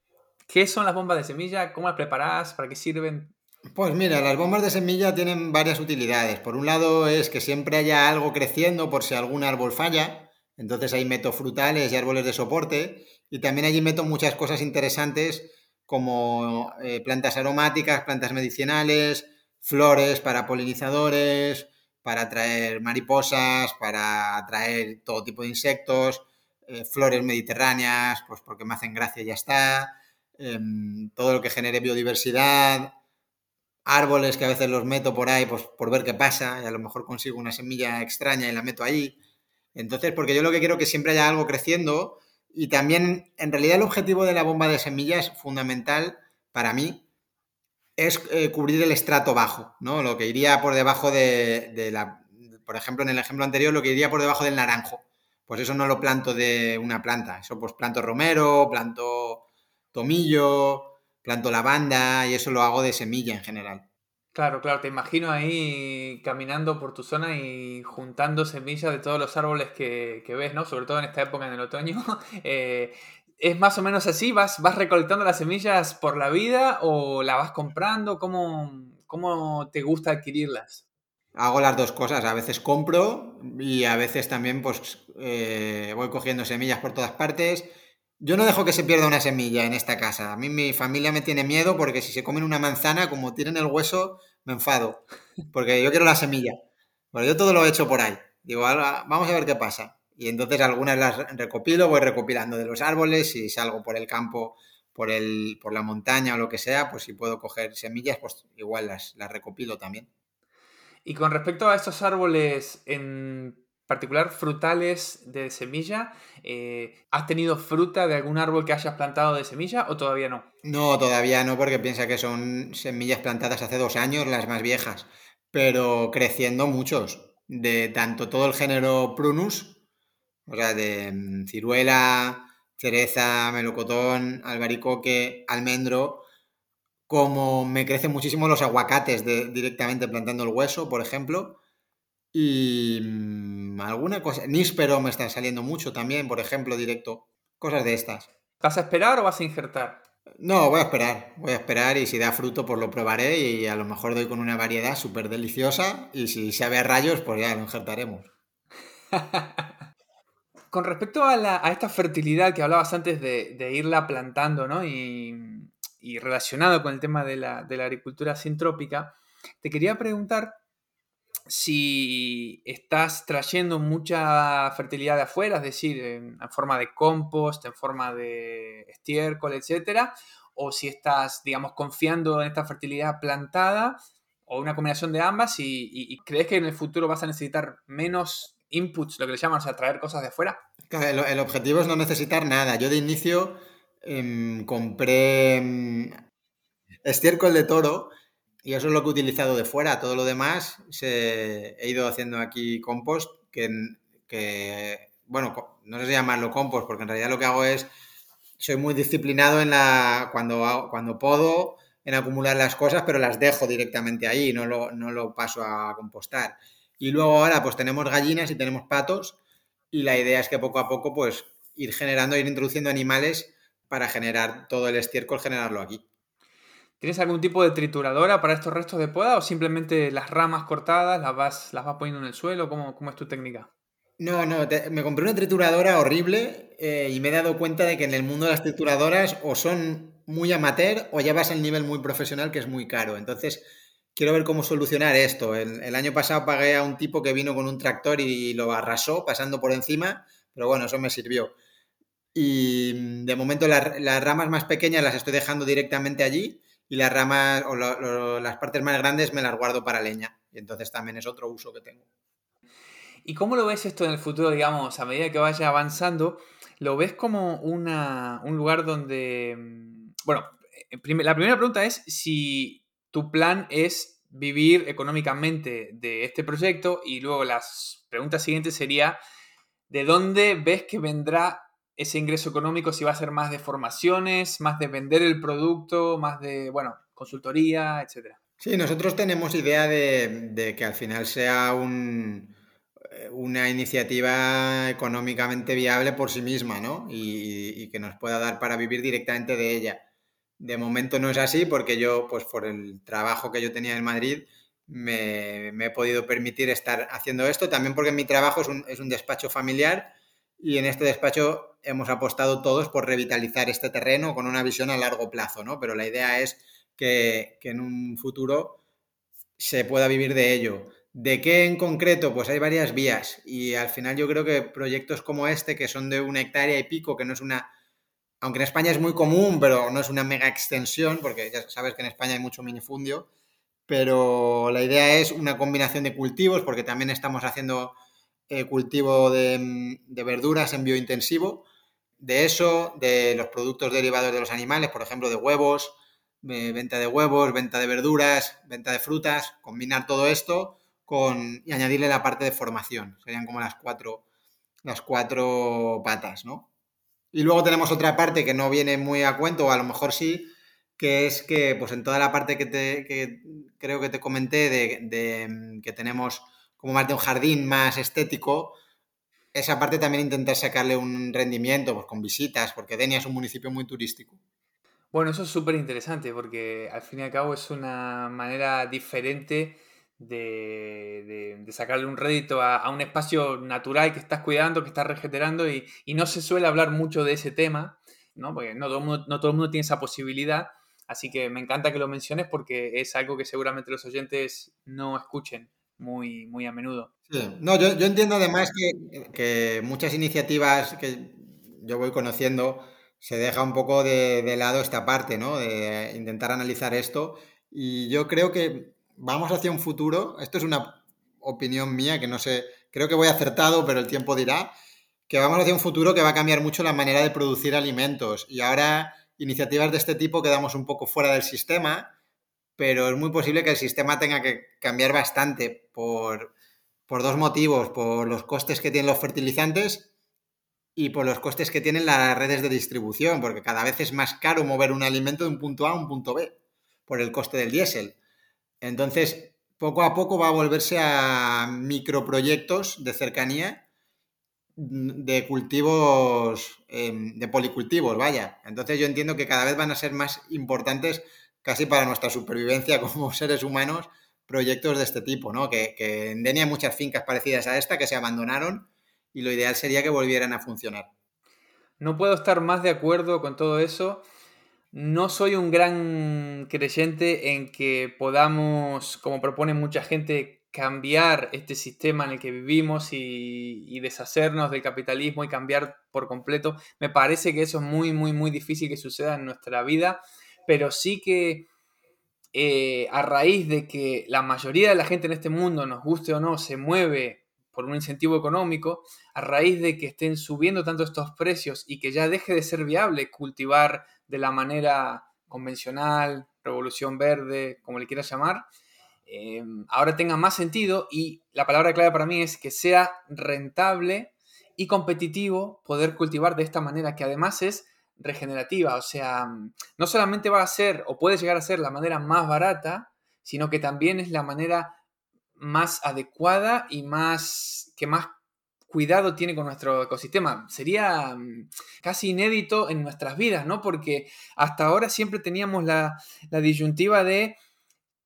¿qué son las bombas de semilla? ¿Cómo las preparas? ¿Para qué sirven? Pues mira, las bombas de semilla tienen varias utilidades. Por un lado es que siempre haya algo creciendo por si algún árbol falla. Entonces ahí meto frutales y árboles de soporte. Y también allí meto muchas cosas interesantes como eh, plantas aromáticas, plantas medicinales, flores para polinizadores, para atraer mariposas, para atraer todo tipo de insectos, eh, flores mediterráneas, pues porque me hacen gracia y ya está, em, todo lo que genere biodiversidad, árboles que a veces los meto por ahí pues por ver qué pasa y a lo mejor consigo una semilla extraña y la meto ahí. Entonces, porque yo lo que quiero es que siempre haya algo creciendo y también, en realidad, el objetivo de la bomba de semillas fundamental para mí es eh, cubrir el estrato bajo, ¿no? Lo que iría por debajo de, la, por ejemplo, en el ejemplo anterior, lo que iría por debajo del naranjo. Pues eso no lo planto de una planta, eso pues planto romero, planto tomillo, planto lavanda y eso lo hago de semilla en general. Claro, claro, te imagino ahí caminando por tu zona y juntando semillas de todos los árboles que, ves, ¿no? Sobre todo en esta época en el otoño. Eh, ¿Es más o menos así? ¿Vas, ¿Vas recolectando las semillas por la vida o la vas comprando? ¿Cómo, cómo te gusta adquirirlas? Hago las dos cosas. A veces compro y a veces también pues eh, voy cogiendo semillas por todas partes. Yo no dejo que se pierda una semilla en esta casa. A mí mi familia me tiene miedo porque si se comen una manzana, como tienen el hueso, me enfado. Porque yo quiero la semilla. Bueno, yo todo lo he hecho por ahí. Digo, vamos a ver qué pasa. Y entonces algunas las recopilo, voy recopilando de los árboles, si salgo por el campo, por, el, por la montaña o lo que sea, pues si puedo coger semillas, pues igual las, las recopilo también. Y con respecto a estos árboles en particular frutales de semilla, eh, ¿has tenido fruta de algún árbol que hayas plantado de semilla o todavía no? No, todavía no, porque piensa que son semillas plantadas hace dos años, las más viejas, pero creciendo muchos, de tanto todo el género Prunus, o sea, de mm, ciruela, cereza, melocotón, albaricoque, almendro, como me crecen muchísimo los aguacates de, directamente plantando el hueso, por ejemplo. Y mm, alguna cosa, níspero me está saliendo mucho también, por ejemplo, directo. Cosas de estas. ¿Vas a esperar o vas a injertar? No, voy a esperar, voy a esperar y si da fruto pues lo probaré y a lo mejor doy con una variedad súper deliciosa y si sabe a rayos pues ya lo injertaremos. con respecto a, esta fertilidad que hablabas antes de, irla plantando, ¿no? Y, relacionado con el tema de la, agricultura sintrópica, te quería preguntar si estás trayendo mucha fertilidad de afuera, es decir, en, forma de compost, en forma de estiércol, etcétera, o si estás, digamos, confiando en esta fertilidad plantada o una combinación de ambas y crees que en el futuro vas a necesitar menos inputs, lo que le llaman, o sea, traer cosas de afuera. el, objetivo es no necesitar nada. Yo de inicio em, compré em, estiércol de toro y eso es lo que he utilizado de fuera. Todo lo demás se, he ido haciendo aquí compost, que, bueno, no sé si llamarlo compost, porque en realidad lo que hago es, soy muy disciplinado en la, cuando, cuando puedo, en acumular las cosas, pero las dejo directamente ahí, no lo, no lo paso a compostar. Y luego ahora pues tenemos gallinas y tenemos patos y la idea es que poco a poco pues ir generando, ir introduciendo animales para generar todo el estiércol, generarlo aquí. ¿Tienes algún tipo de trituradora para estos restos de poda o simplemente las ramas cortadas las vas, las vas poniendo en el suelo? ¿Cómo, cómo es tu técnica? No, no, me compré una trituradora horrible eh, y me he dado cuenta de que en el mundo de las trituradoras o son muy amateur o ya vas al nivel muy profesional que es muy caro. Entonces, quiero ver cómo solucionar esto. El, año pasado pagué a un tipo que vino con un tractor y lo arrasó pasando por encima, pero bueno, eso me sirvió. Y de momento las ramas más pequeñas las estoy dejando directamente allí y las ramas o las partes más grandes me las guardo para leña. Y entonces también es otro uso que tengo. ¿Y cómo lo ves esto en el futuro, digamos, a medida que vaya avanzando? ¿Lo ves como una, un lugar donde... Mm, bueno, eh, la primera pregunta es si tu plan es vivir económicamente de este proyecto y luego las preguntas siguientes sería, ¿de dónde ves que vendrá ese ingreso económico? Si va a ser más de formaciones, más de vender el producto, más de, bueno, consultoría, etcétera. Sí, nosotros tenemos idea de que al final sea eh, una iniciativa económicamente viable por sí misma, ¿no? Y, que nos pueda dar para vivir directamente de ella. De momento no es así porque yo, pues por el trabajo que yo tenía en Madrid, me, he podido permitir estar haciendo esto, también porque mi trabajo es un, es un, despacho familiar y en este despacho hemos apostado todos por revitalizar este terreno con una visión a largo plazo, ¿no? Pero la idea es que, en un futuro se pueda vivir de ello. ¿De qué en concreto? Pues hay varias vías y al final yo creo que proyectos como este, que son de una hectárea y pico, que no es una, aunque en España es muy común, pero no es una mega extensión, porque ya sabes que en España hay mucho minifundio, pero la idea es una combinación de cultivos, porque también estamos haciendo eh, cultivo de, verduras en biointensivo, de eso, de los productos derivados de los animales, por ejemplo, de huevos, venta de huevos, venta de verduras, venta de frutas, combinar todo esto con, y añadirle la parte de formación. Serían como las cuatro, las cuatro patas, ¿no? Y luego tenemos otra parte que no viene muy a cuento, o a lo mejor sí, que es que pues en toda la parte que, te, creo que te comenté de, que tenemos como más de un jardín más estético, esa parte también intentar sacarle un rendimiento pues, con visitas, porque Denia es un municipio muy turístico. Bueno, eso es súper interesante porque al fin y al cabo es una manera diferente de, sacarle un rédito a, un espacio natural que estás cuidando, que estás regenerando y, no se suele hablar mucho de ese tema, ¿no? porque no todo, el mundo, no todo el mundo tiene esa posibilidad. Así que me encanta que lo menciones porque es algo que seguramente los oyentes no escuchen muy, muy a menudo. No, yo, entiendo además que, que, muchas iniciativas que yo voy conociendo se deja un poco de, de, lado esta parte, ¿no? De intentar analizar esto. Y yo creo que vamos hacia un futuro, esto es una opinión mía que no sé, creo que voy acertado, pero el tiempo dirá, que vamos hacia un futuro que va a cambiar mucho la manera de producir alimentos. Y ahora iniciativas de este tipo quedamos un poco fuera del sistema, pero es muy posible que el sistema tenga que cambiar bastante por, por dos motivos, por los costes que tienen los fertilizantes y por los costes que tienen las redes de distribución, porque cada vez es más caro mover un alimento de un punto A a un punto B por el coste del diésel. Entonces, poco a poco va a volverse a microproyectos de cercanía de cultivos, em, de policultivos, vaya. Entonces yo entiendo que cada vez van a ser más importantes casi para nuestra supervivencia como seres humanos proyectos de este tipo, ¿no? Que, que en Denia muchas fincas parecidas a esta que se abandonaron y lo ideal sería que volvieran a funcionar. No puedo estar más de acuerdo con todo eso. No soy un gran creyente en que podamos, como propone mucha gente, cambiar este sistema en el que vivimos y, deshacernos del capitalismo y cambiar por completo. Me parece que eso es muy, muy, muy difícil que suceda en nuestra vida, pero sí que eh, a raíz de que la mayoría de la gente en este mundo, nos guste o no, se mueve por un incentivo económico, a raíz de que estén subiendo tanto estos precios y que ya deje de ser viable cultivar de la manera convencional, revolución verde, como le quieras llamar, eh, ahora tenga más sentido y la palabra clave para mí es que sea rentable y competitivo poder cultivar de esta manera que además es regenerativa, o sea, no solamente va a ser o puede llegar a ser la manera más barata, sino que también es la manera más adecuada y más que más cuidado tiene con nuestro ecosistema. Sería mm, casi inédito en nuestras vidas, ¿no? Porque hasta ahora siempre teníamos la, disyuntiva de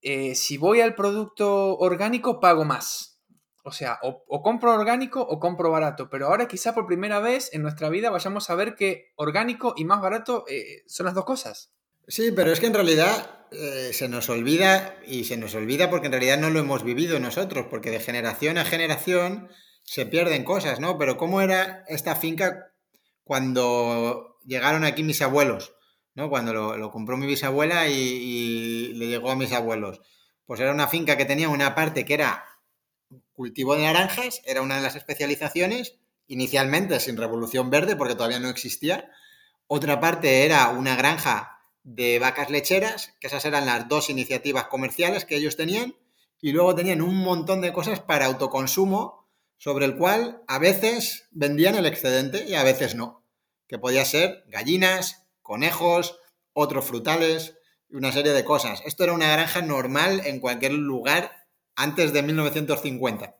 eh, si voy al producto orgánico, pago más. O sea, o, compro orgánico o compro barato. Pero ahora quizá por primera vez en nuestra vida vayamos a ver que orgánico y más barato eh, son las dos cosas. Sí, pero es que en realidad eh, se nos olvida, y se nos olvida porque en realidad no lo hemos vivido nosotros, porque de generación a generación se pierden cosas, ¿no? Pero ¿cómo era esta finca cuando llegaron aquí mis abuelos? ¿no? Cuando lo, compró mi bisabuela y, y, le llegó a mis abuelos. Pues era una finca que tenía una parte que era cultivo de naranjas, era una de las especializaciones, inicialmente sin revolución verde porque todavía no existía. Otra parte era una granja de vacas lecheras, que esas eran las dos iniciativas comerciales que ellos tenían, y luego tenían un montón de cosas para autoconsumo, sobre el cual a veces vendían el excedente y a veces no, que podía ser gallinas, conejos, otros frutales, una serie de cosas. Esto era una granja normal en cualquier lugar antes de 1950.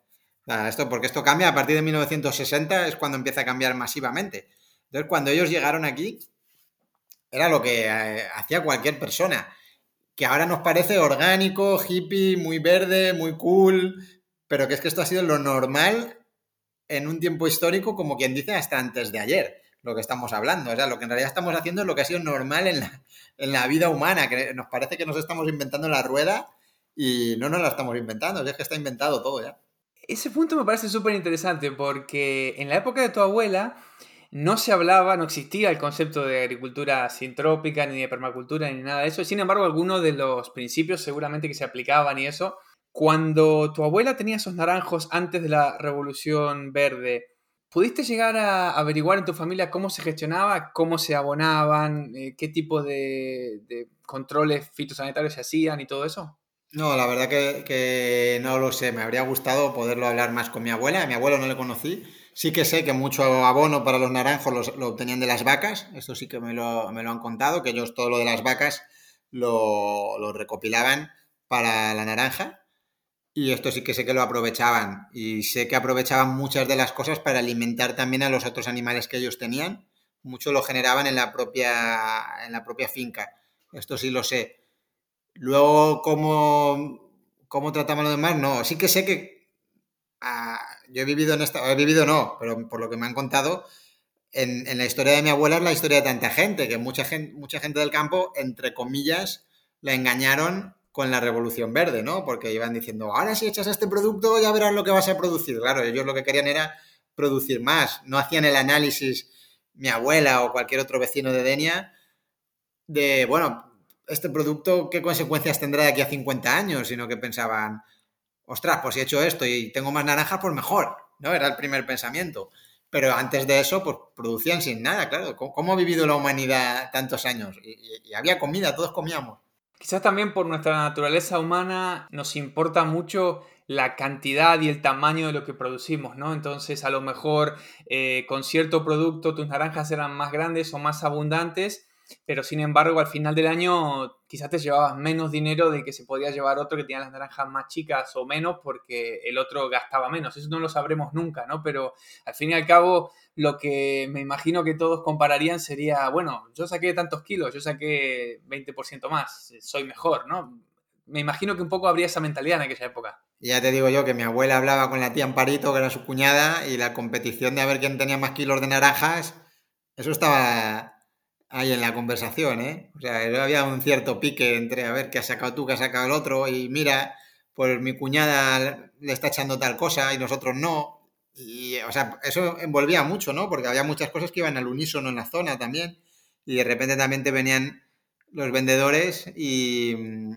esto, porque esto cambia a partir de 1960, es cuando empieza a cambiar masivamente. Entonces, cuando ellos llegaron aquí, era lo que eh, hacía cualquier persona, que ahora nos parece orgánico, hippie, muy verde, muy cool, pero que es que esto ha sido lo normal en un tiempo histórico, como quien dice, hasta antes de ayer, lo que estamos hablando. O sea, lo que en realidad estamos haciendo es lo que ha sido normal en la, en la vida humana, nos parece que nos estamos inventando la rueda y no nos la estamos inventando, es que está inventado todo ya. Ese punto me parece súper interesante porque en la época de tu abuela no se hablaba, no existía el concepto de agricultura sintrópica, ni de permacultura, ni nada de eso. Sin embargo, algunos de los principios seguramente que se aplicaban y eso. Cuando tu abuela tenía esos naranjos antes de la revolución verde, ¿pudiste llegar a averiguar en tu familia cómo se gestionaba, cómo se abonaban, eh, qué tipo de, de controles fitosanitarios se hacían y todo eso? No, la verdad que, no lo sé. Me habría gustado poderlo hablar más con mi abuela. A mi abuelo no le conocí. Sí que sé que mucho abono para los naranjos lo obtenían de las vacas. Esto sí que me lo, han contado, que ellos todo lo de las vacas lo, recopilaban para la naranja. Y esto sí que sé que lo aprovechaban. Y sé que aprovechaban muchas de las cosas para alimentar también a los otros animales que ellos tenían. Mucho lo generaban en la propia, en la propia finca. Esto sí lo sé. Luego, ¿cómo, cómo tratamos a los demás? No, sí que sé que ah, yo he vivido en esta, he vivido no, pero por lo que me han contado, en, en, la historia de mi abuela es la historia de tanta gente, que mucha gente, mucha gente del campo, entre comillas, la engañaron con la revolución verde, ¿no? Porque iban diciendo, ahora si echas este producto ya verás lo que vas a producir. Claro, ellos lo que querían era producir más, no hacían el análisis, mi abuela o cualquier otro vecino de Denia, de, bueno, este producto, ¿qué consecuencias tendrá de aquí a 50 años? Sino que pensaban, ostras, pues si he hecho esto y tengo más naranjas, pues mejor, ¿no? Era el primer pensamiento. Pero antes de eso, pues producían sin nada, claro. ¿Cómo, ha vivido la humanidad tantos años? Y, había comida, todos comíamos. Quizás también por nuestra naturaleza humana nos importa mucho la cantidad y el tamaño de lo que producimos, ¿no? Entonces, a lo mejor eh, con cierto producto tus naranjas eran más grandes o más abundantes pero sin embargo al final del año quizás te llevabas menos dinero de que se podía llevar otro que tenía las naranjas más chicas o menos porque el otro gastaba menos. Eso no lo sabremos nunca, ¿no? Pero al fin y al cabo lo que me imagino que todos compararían sería, bueno, yo saqué tantos kilos, yo saqué 20% más, soy mejor, ¿no? Me imagino que un poco habría esa mentalidad en aquella época. Ya te digo yo que mi abuela hablaba con la tía Amparito, que era su cuñada, y la competición de a ver quién tenía más kilos de naranjas, eso estaba, ahí en la conversación, ¿eh? O sea, había un cierto pique entre a ver qué has sacado tú, qué has sacado el otro, y mira, pues mi cuñada le está echando tal cosa y nosotros no. Y, o sea, eso envolvía mucho, ¿no? Porque había muchas cosas que iban al unísono en la zona también. Y de repente también te venían los vendedores y mm,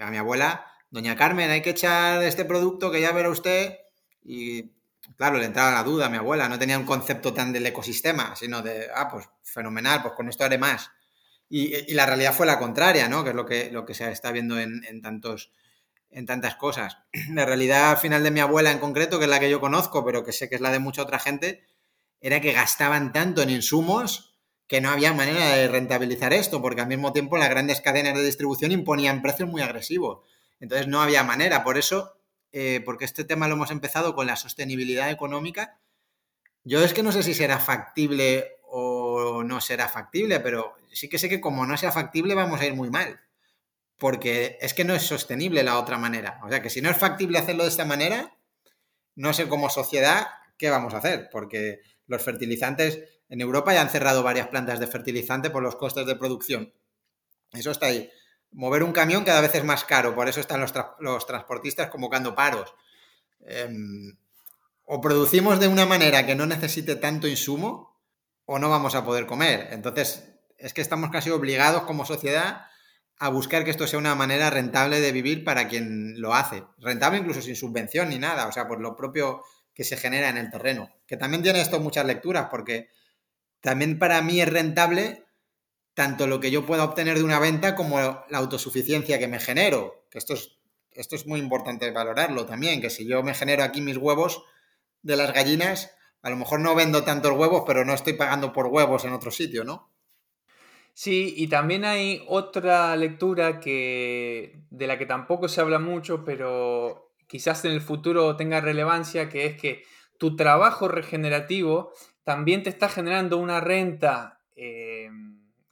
a mi abuela, doña Carmen, hay que echar este producto que ya verá usted. Y claro, le entraba la duda a mi abuela, no tenía un concepto tan del ecosistema, sino de, ah, pues fenomenal, pues con esto haré más. Y, la realidad fue la contraria, ¿no? Que es lo que, lo que se está viendo en, tantos, en tantas cosas. La realidad final de mi abuela en concreto, que es la que yo conozco, pero que sé que es la de mucha otra gente, era que gastaban tanto en insumos que no había manera de rentabilizar esto, porque al mismo tiempo las grandes cadenas de distribución imponían precios muy agresivos. Entonces no había manera. Por eso eh, porque este tema lo hemos empezado con la sostenibilidad económica, Yo es que no sé si será factible o no será factible, pero sí que sé que como no sea factible vamos a ir muy mal. Porque es que no es sostenible la otra manera. O sea que si no es factible hacerlo de esta manera, no sé como sociedad qué vamos a hacer. Porque los fertilizantes, en Europa ya han cerrado varias plantas de fertilizante por los costes de producción. Eso está ahí. Mover un camión cada vez es más caro, por eso están los, transportistas convocando paros. Em, o producimos de una manera que no necesite tanto insumo, o no vamos a poder comer. Entonces, es que estamos casi obligados como sociedad a buscar que esto sea una manera rentable de vivir para quien lo hace. Rentable incluso sin subvención ni nada, o sea, por lo propio que se genera en el terreno. Que también tiene esto muchas lecturas, porque también para mí es rentable tanto lo que yo pueda obtener de una venta como la autosuficiencia que me genero. Esto es, esto es muy importante valorarlo también, que si yo me genero aquí mis huevos de las gallinas, a lo mejor no vendo tantos huevos, pero no estoy pagando por huevos en otro sitio, ¿no? Sí, y también hay otra lectura que, de la que tampoco se habla mucho, pero quizás en el futuro tenga relevancia, que es que tu trabajo regenerativo también te está generando una renta eh,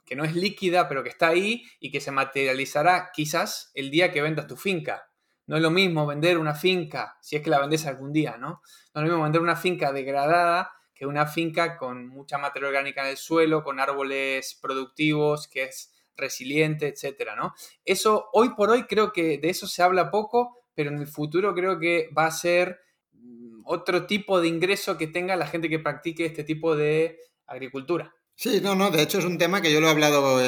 que no es líquida, pero que está ahí y que se materializará quizás el día que vendas tu finca. No es lo mismo vender una finca, si es que la vendes algún día, ¿no? No es lo mismo vender una finca degradada que una finca con mucha materia orgánica en el suelo, con árboles productivos, que es resiliente, etcétera, ¿no? Eso, hoy por hoy, creo que de eso se habla poco, pero en el futuro creo que va a ser mm, otro tipo de ingreso que tenga la gente que practique este tipo de agricultura. Sí, no, no, de hecho es un tema que yo lo he hablado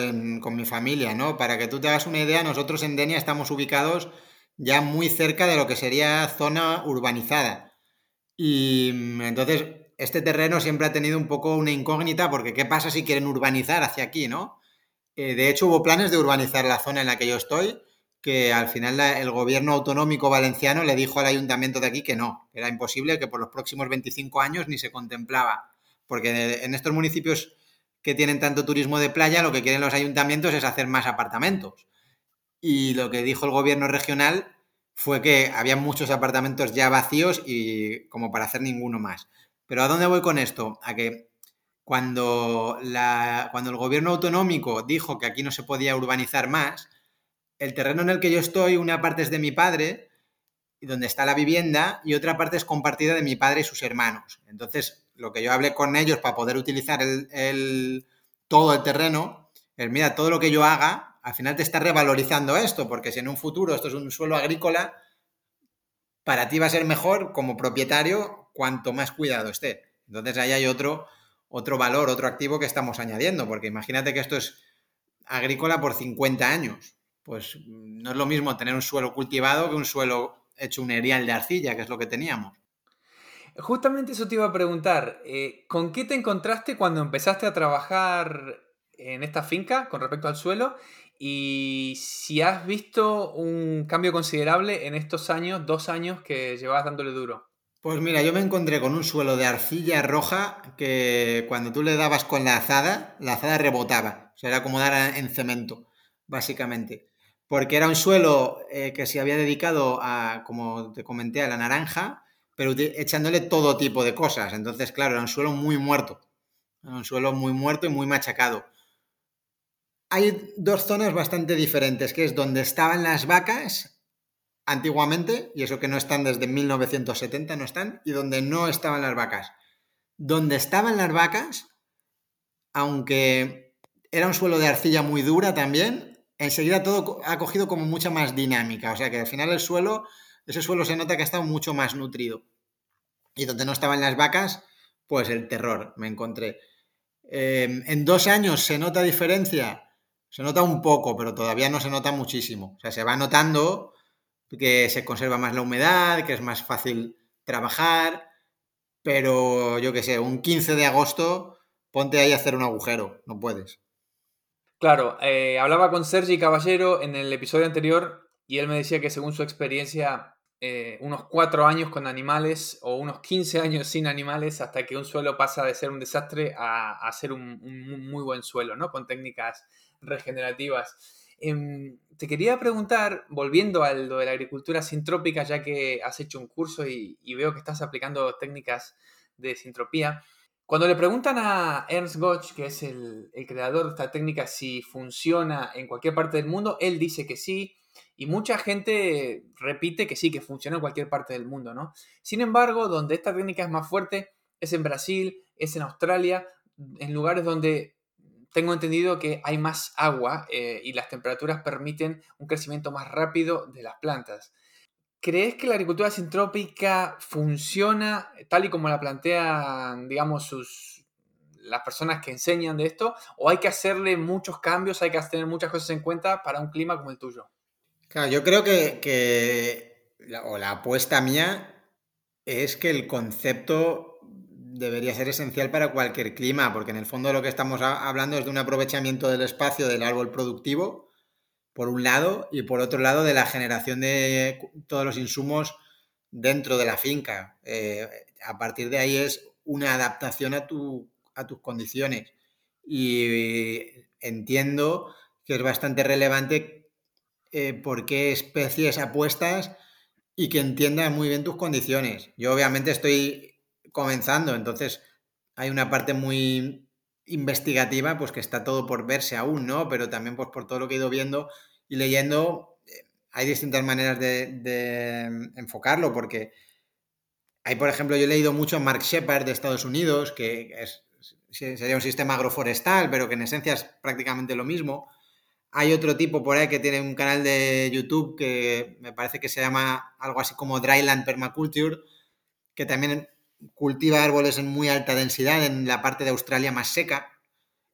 con mi familia, ¿no? Para que tú te hagas una idea, nosotros en Denia estamos ubicados ya muy cerca de lo que sería zona urbanizada. Y mm, entonces este terreno siempre ha tenido un poco una incógnita porque ¿qué pasa si quieren urbanizar hacia aquí, no? Eh, de hecho, hubo planes de urbanizar la zona en la que yo estoy, que al final el gobierno autonómico valenciano le dijo al ayuntamiento de aquí que no, era imposible, que por los próximos 25 años ni se contemplaba, porque en estos municipios que tienen tanto turismo de playa, lo que quieren los ayuntamientos es hacer más apartamentos. Y lo que dijo el gobierno regional fue que había muchos apartamentos ya vacíos y como para hacer ninguno más. Pero ¿a dónde voy con esto? A que cuando, el gobierno autonómico dijo que aquí no se podía urbanizar más, el terreno en el que yo estoy, una parte es de mi padre, donde está la vivienda, y otra parte es compartida de mi padre y sus hermanos. Entonces, lo que yo hablé con ellos para poder utilizar el, todo el terreno, es, mira, todo lo que yo haga, al final te está revalorizando esto, porque si en un futuro esto es un suelo agrícola, para ti va a ser mejor como propietario cuanto más cuidado esté. Entonces ahí hay otro, otro valor, otro activo que estamos añadiendo, porque imagínate que esto es agrícola por 50 años. Pues no es lo mismo tener un suelo cultivado que un suelo hecho un erial de arcilla, que es lo que teníamos. Justamente eso te iba a preguntar, eh, ¿con qué te encontraste cuando empezaste a trabajar en esta finca con respecto al suelo? Y si has visto un cambio considerable en estos años, dos años que llevabas dándole duro. Pues mira, yo me encontré con un suelo de arcilla roja que cuando tú le dabas con la azada, la azada rebotaba. O sea, era como dar en cemento, básicamente. Porque era un suelo eh, que se había dedicado a, como te comenté, a la naranja, pero echándole todo tipo de cosas. Entonces, claro, era un suelo muy muerto. Era un suelo muy muerto y muy machacado. Hay dos zonas bastante diferentes, que es donde estaban las vacas antiguamente, y eso que no están desde 1970, no están, y donde no estaban las vacas. Donde estaban las vacas, aunque era un suelo de arcilla muy dura también, enseguida todo ha cogido como mucha más dinámica. O sea que al final el suelo, ese suelo se nota que ha estado mucho más nutrido. Y donde no estaban las vacas, pues el terror, me encontré. Em, en dos años se nota diferencia, se nota un poco, pero todavía no se nota muchísimo. O sea, se va notando que se conserva más la humedad, que es más fácil trabajar, pero yo qué sé, un 15 de agosto ponte ahí a hacer un agujero, no puedes. Claro, eh, hablaba con Sergi Caballero en el episodio anterior y él me decía que según su experiencia, eh, unos cuatro años con animales o unos 15 años sin animales hasta que un suelo pasa de ser un desastre a, ser un, muy buen suelo, ¿no? Con técnicas regenerativas. Em, te quería preguntar, volviendo a lo de la agricultura sintrópica, ya que has hecho un curso y, veo que estás aplicando técnicas de sintropía. Cuando le preguntan a Ernst Gotch, que es el, creador de esta técnica, si funciona en cualquier parte del mundo, él dice que sí, y mucha gente repite que sí, que funciona en cualquier parte del mundo, ¿no? Sin embargo, donde esta técnica es más fuerte es en Brasil, es en Australia, en lugares donde tengo entendido que hay más agua eh, y las temperaturas permiten un crecimiento más rápido de las plantas. ¿Crees que la agricultura sintrópica funciona tal y como la plantean, digamos, las personas que enseñan de esto? ¿O hay que hacerle muchos cambios, hay que tener muchas cosas en cuenta para un clima como el tuyo? Claro, yo creo que, o la apuesta mía es que el concepto debería ser esencial para cualquier clima, porque en el fondo lo que estamos hablando es de un aprovechamiento del espacio del árbol productivo por un lado, y por otro lado de la generación de todos los insumos dentro de la finca. Eh, a partir de ahí es una adaptación a, tu, a tus condiciones. Y entiendo que es bastante relevante eh, por qué especies apuestas y que entiendas muy bien tus condiciones. Yo obviamente estoy comenzando, entonces hay una parte muy investigativa, pues que está todo por verse aún, ¿no? Pero también pues por todo lo que he ido viendo y leyendo, eh, hay distintas maneras de, enfocarlo, porque hay, por ejemplo, yo he leído mucho a Mark Shepard de Estados Unidos, que es, sería un sistema agroforestal, pero que en esencia es prácticamente lo mismo. Hay otro tipo por ahí que tiene un canal de YouTube que me parece que se llama algo así como Dryland Permaculture, que también cultiva árboles en muy alta densidad en la parte de Australia más seca.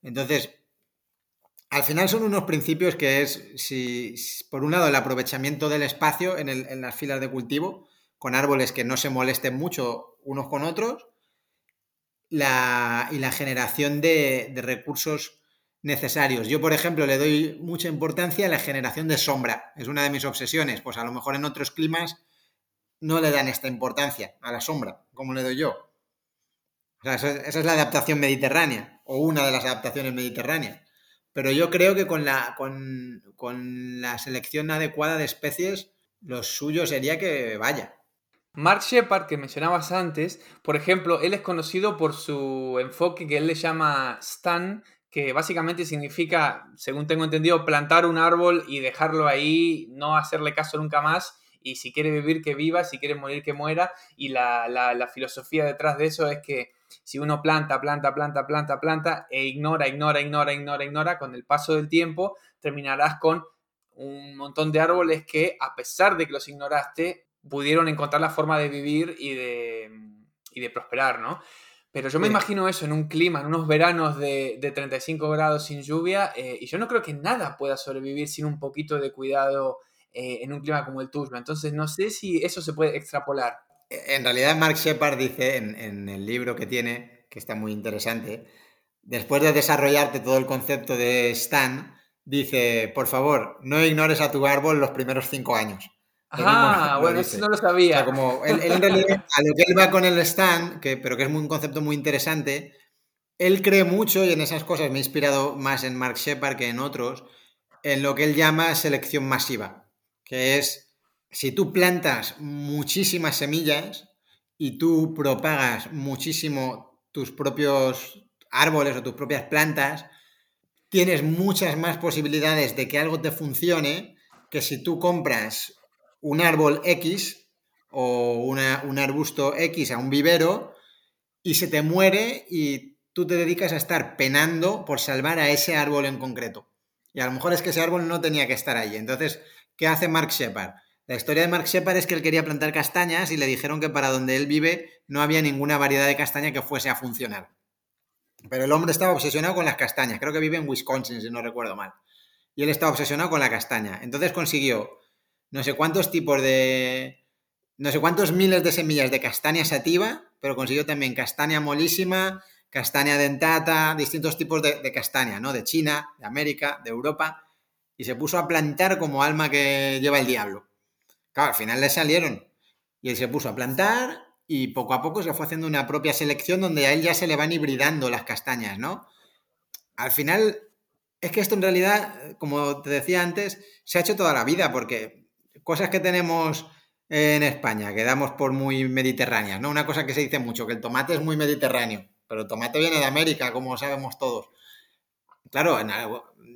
Entonces, al final son unos principios que es, por un lado, el aprovechamiento del espacio en, las filas de cultivo, con árboles que no se molesten mucho unos con otros, y la generación de, recursos necesarios. Yo, por ejemplo, le doy mucha importancia a la generación de sombra. Es una de mis obsesiones. Pues a lo mejor en otros climas no le dan esta importancia a la sombra, como le doy yo. O sea, esa es la adaptación mediterránea, o una de las adaptaciones mediterráneas. Pero yo creo que con la, con, la selección adecuada de especies, lo suyo sería que vaya. Mark Shepard, que mencionabas antes, por ejemplo, él es conocido por su enfoque que él le llama Stan, que básicamente significa, según tengo entendido, plantar un árbol y dejarlo ahí, no hacerle caso nunca más y si quiere vivir, que viva, si quiere morir, que muera. Y la, filosofía detrás de eso es que si uno planta, planta, planta, planta, planta, e ignora, ignora, ignora, ignora, ignora, con el paso del tiempo terminarás con un montón de árboles que, a pesar de que los ignoraste, pudieron encontrar la forma de vivir y de, y de prosperar, ¿no? Pero yo me imagino eso en un clima, en unos veranos de, de 35 grados sin lluvia, eh, y yo no creo que nada pueda sobrevivir sin un poquito de cuidado eh, en un clima como el tuyo. Entonces, no sé si eso se puede extrapolar. E, en realidad, Mark Shepard dice en, el libro que tiene, que está muy interesante, después de desarrollarte todo el concepto de Stan, dice, por favor, no ignores a tu árbol los primeros cinco años. Ah, bueno, eso no lo sabía. O sea, como él, en realidad, a lo que él va con el Stan, que, pero que es un concepto muy interesante, él cree mucho, y en esas cosas me he inspirado más en Mark Shepard que en otros, en lo que él llama selección masiva que es, si tú plantas muchísimas semillas y tú propagas muchísimo tus propios árboles o tus propias plantas, tienes muchas más posibilidades de que algo te funcione que si tú compras un árbol X o un arbusto X a un vivero y se te muere y tú te dedicas a estar penando por salvar a ese árbol en concreto. Y a lo mejor es que ese árbol no tenía que estar ahí. Entonces, ¿Qué hace Mark Shepard? La historia de Mark Shepard es que él quería plantar castañas y le dijeron que para donde él vive no había ninguna variedad de castaña que fuese a funcionar. Pero el hombre estaba obsesionado con las castañas. Creo que vive en Wisconsin, si no recuerdo mal. Y él estaba obsesionado con la castaña. Entonces consiguió no sé cuántos tipos de. no sé cuántos miles de semillas de castaña sativa, pero consiguió también castaña molísima, castaña dentata, distintos tipos de, de castaña, ¿no? De China, de América, de Europa y se puso a plantar como alma que lleva el diablo. Claro, al final le salieron. Y él se puso a plantar y poco a poco se fue haciendo una propia selección donde a él ya se le van hibridando las castañas, ¿no? Al final, es que esto en realidad, como te decía antes, se ha hecho toda la vida, porque cosas que tenemos en España, que damos por muy mediterráneas, ¿no? Una cosa que se dice mucho, que el tomate es muy mediterráneo, pero el tomate viene de América, como sabemos todos. Claro,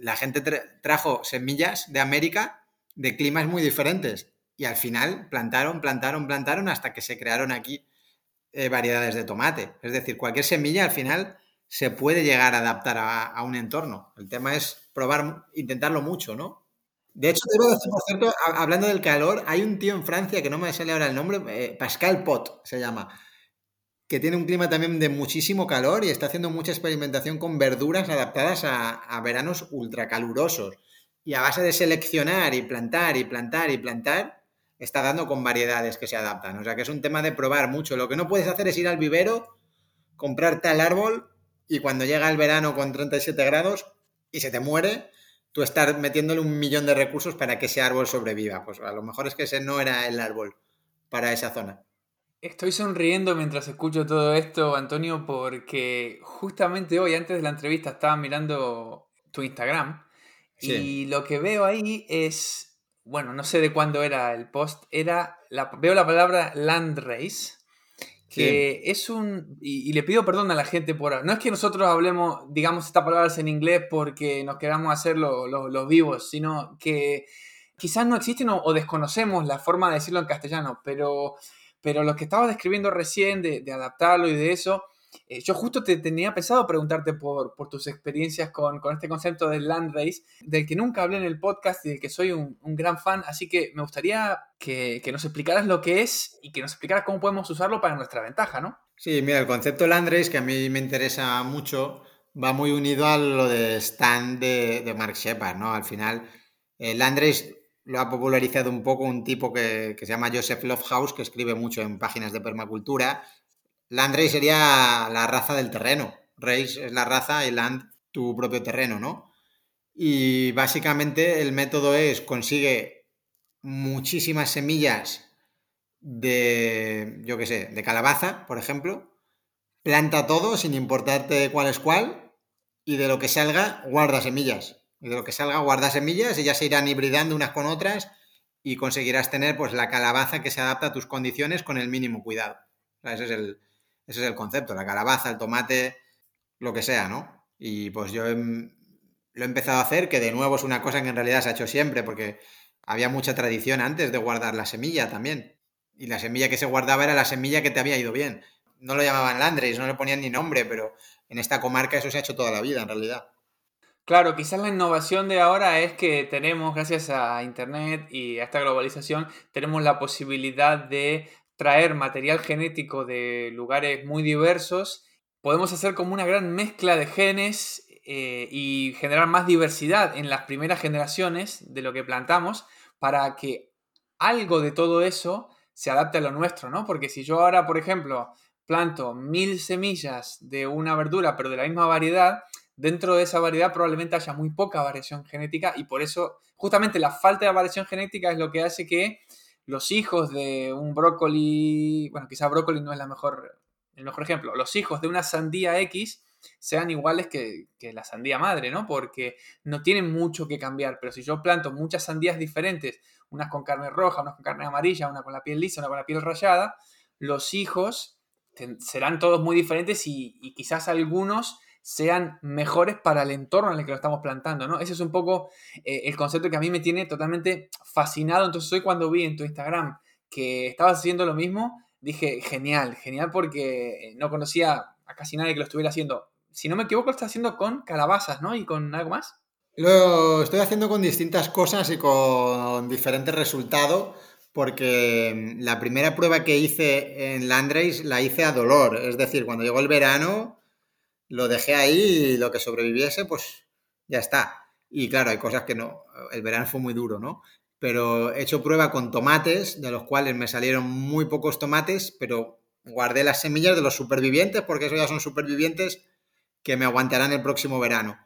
la gente trajo semillas de América de climas muy diferentes y al final plantaron, plantaron, plantaron hasta que se crearon aquí eh, variedades de tomate. Es decir, cualquier semilla al final se puede llegar a adaptar a, un entorno. El tema es probar, intentarlo mucho, ¿no? De hecho, decir, por cierto, hablando del calor, hay un tío en Francia que no me sale ahora el nombre, eh, Pascal Pot se llama, que tiene un clima también de muchísimo calor y está haciendo mucha experimentación con verduras adaptadas a, a veranos ultracalurosos. Y a base de seleccionar y plantar y plantar y plantar, está dando con variedades que se adaptan. O sea que es un tema de probar mucho. Lo que no puedes hacer es ir al vivero, comprar tal árbol y cuando llega el verano con 37 grados y se te muere, tú estar metiéndole un millón de recursos para que ese árbol sobreviva. Pues a lo mejor es que ese no era el árbol para esa zona. Estoy sonriendo mientras escucho todo esto, Antonio, porque justamente hoy, antes de la entrevista, estaba mirando tu Instagram y lo que veo ahí es bueno, no sé de cuándo era el post, era, la, veo la palabra land que es un, y, le pido perdón a la gente por, no es que nosotros hablemos, digamos, estas palabras en inglés porque nos queramos hacer los vivos, sino que quizás no existen o, desconocemos la forma de decirlo en castellano, pero, pero lo que estaba describiendo recién, de, de adaptarlo y de eso, eh, yo justo te tenía pensado preguntarte por, tus experiencias con, este concepto del land race, del que nunca hablé en el podcast y del que soy un, gran fan, así que me gustaría que, nos explicaras lo que es y que nos explicaras cómo podemos usarlo para nuestra ventaja, ¿no? Sí, mira, el concepto land race, que a mí me interesa mucho, va muy unido a lo de stand de, Mark Shepard, ¿no? Al final, el land race lo ha popularizado un poco un tipo que, que, se llama Joseph Lovehouse, que escribe mucho en páginas de permacultura Land Race sería la raza del terreno. Race es la raza y land tu propio terreno, ¿no? Y básicamente el método es consigue muchísimas semillas de, yo qué sé, de calabaza, por ejemplo, planta todo sin importarte cuál es cuál y de lo que salga guarda semillas. Y de lo que salga guarda semillas y ya se irán hibridando unas con otras y conseguirás tener pues la calabaza que se adapta a tus condiciones con el mínimo cuidado. ese es el, ese es el concepto, la calabaza, el tomate, lo que sea, ¿no? Y pues yo lo he empezado a hacer, que de nuevo es una cosa que en realidad se ha hecho siempre, porque había mucha tradición antes de guardar la semilla también. Y la semilla que se guardaba era la semilla que te había ido bien. No lo llamaban Landres, no le ponían ni nombre, pero en esta comarca eso se ha hecho toda la vida, en realidad. Claro, quizás la innovación de ahora es que tenemos, gracias a Internet y a esta globalización, tenemos la posibilidad de traer material genético de lugares muy diversos, podemos hacer como una gran mezcla de genes eh, y generar más diversidad en las primeras generaciones de lo que plantamos para que algo de todo eso se adapte a lo nuestro, ¿no? Porque si yo ahora, por ejemplo, planto mil semillas de una verdura, pero de la misma variedad, dentro de esa variedad probablemente haya muy poca variación genética y por eso justamente la falta de variación genética es lo que hace que los hijos de un brócoli, bueno, quizá brócoli no es la mejor, el mejor ejemplo, los hijos de una sandía X sean iguales que, la sandía madre, ¿no? Porque no tienen mucho que cambiar, pero si yo planto muchas sandías diferentes, unas con carne roja, unas con carne amarilla, una con la piel lisa, una con la piel rayada, los hijos serán todos muy diferentes y quizás algunos sean mejores para el entorno en el que lo estamos plantando, ¿no? Ese es un poco eh, el concepto que a mí me tiene totalmente fascinado. Entonces hoy cuando vi en tu Instagram que estabas haciendo lo mismo, dije, genial, genial porque eh, no conocía a casi nadie que lo estuviera haciendo. Si no me equivoco, lo estás haciendo con calabazas, ¿no? ¿Y con algo más? Lo estoy haciendo con distintas cosas y con diferentes resultados, porque mm, la primera prueba que hice en Landrace la hice a dolor. Es decir, cuando llegó el verano, lo dejé ahí y lo que sobreviviese, pues ya está. Y claro, hay cosas que no, el verano fue muy duro, ¿no? Pero he hecho prueba con tomates, de los cuales me salieron muy pocos tomates, pero guardé las semillas de los supervivientes, porque esos ya son supervivientes que me aguantarán el próximo verano.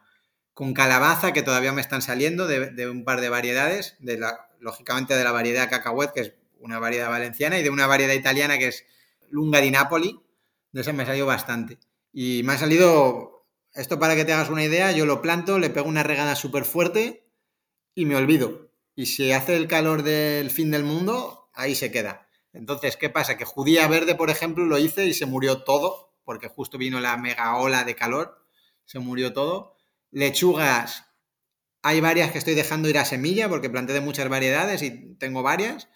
Con calabaza, que todavía me están saliendo de, un par de variedades, de la, lógicamente de la variedad cacahuet, que es una variedad valenciana, y de una variedad italiana que es Lunga di Napoli, de esa me salió bastante. Y me ha salido, esto para que te hagas una idea, yo lo planto, le pego una regada súper fuerte y me olvido. Y si hace el calor del fin del mundo, ahí se queda. Entonces, ¿qué pasa? Que judía verde, por ejemplo, lo hice y se murió todo, porque justo vino la mega ola de calor, se murió todo. Lechugas, hay varias que estoy dejando ir a semilla, porque planté de muchas variedades y tengo varias.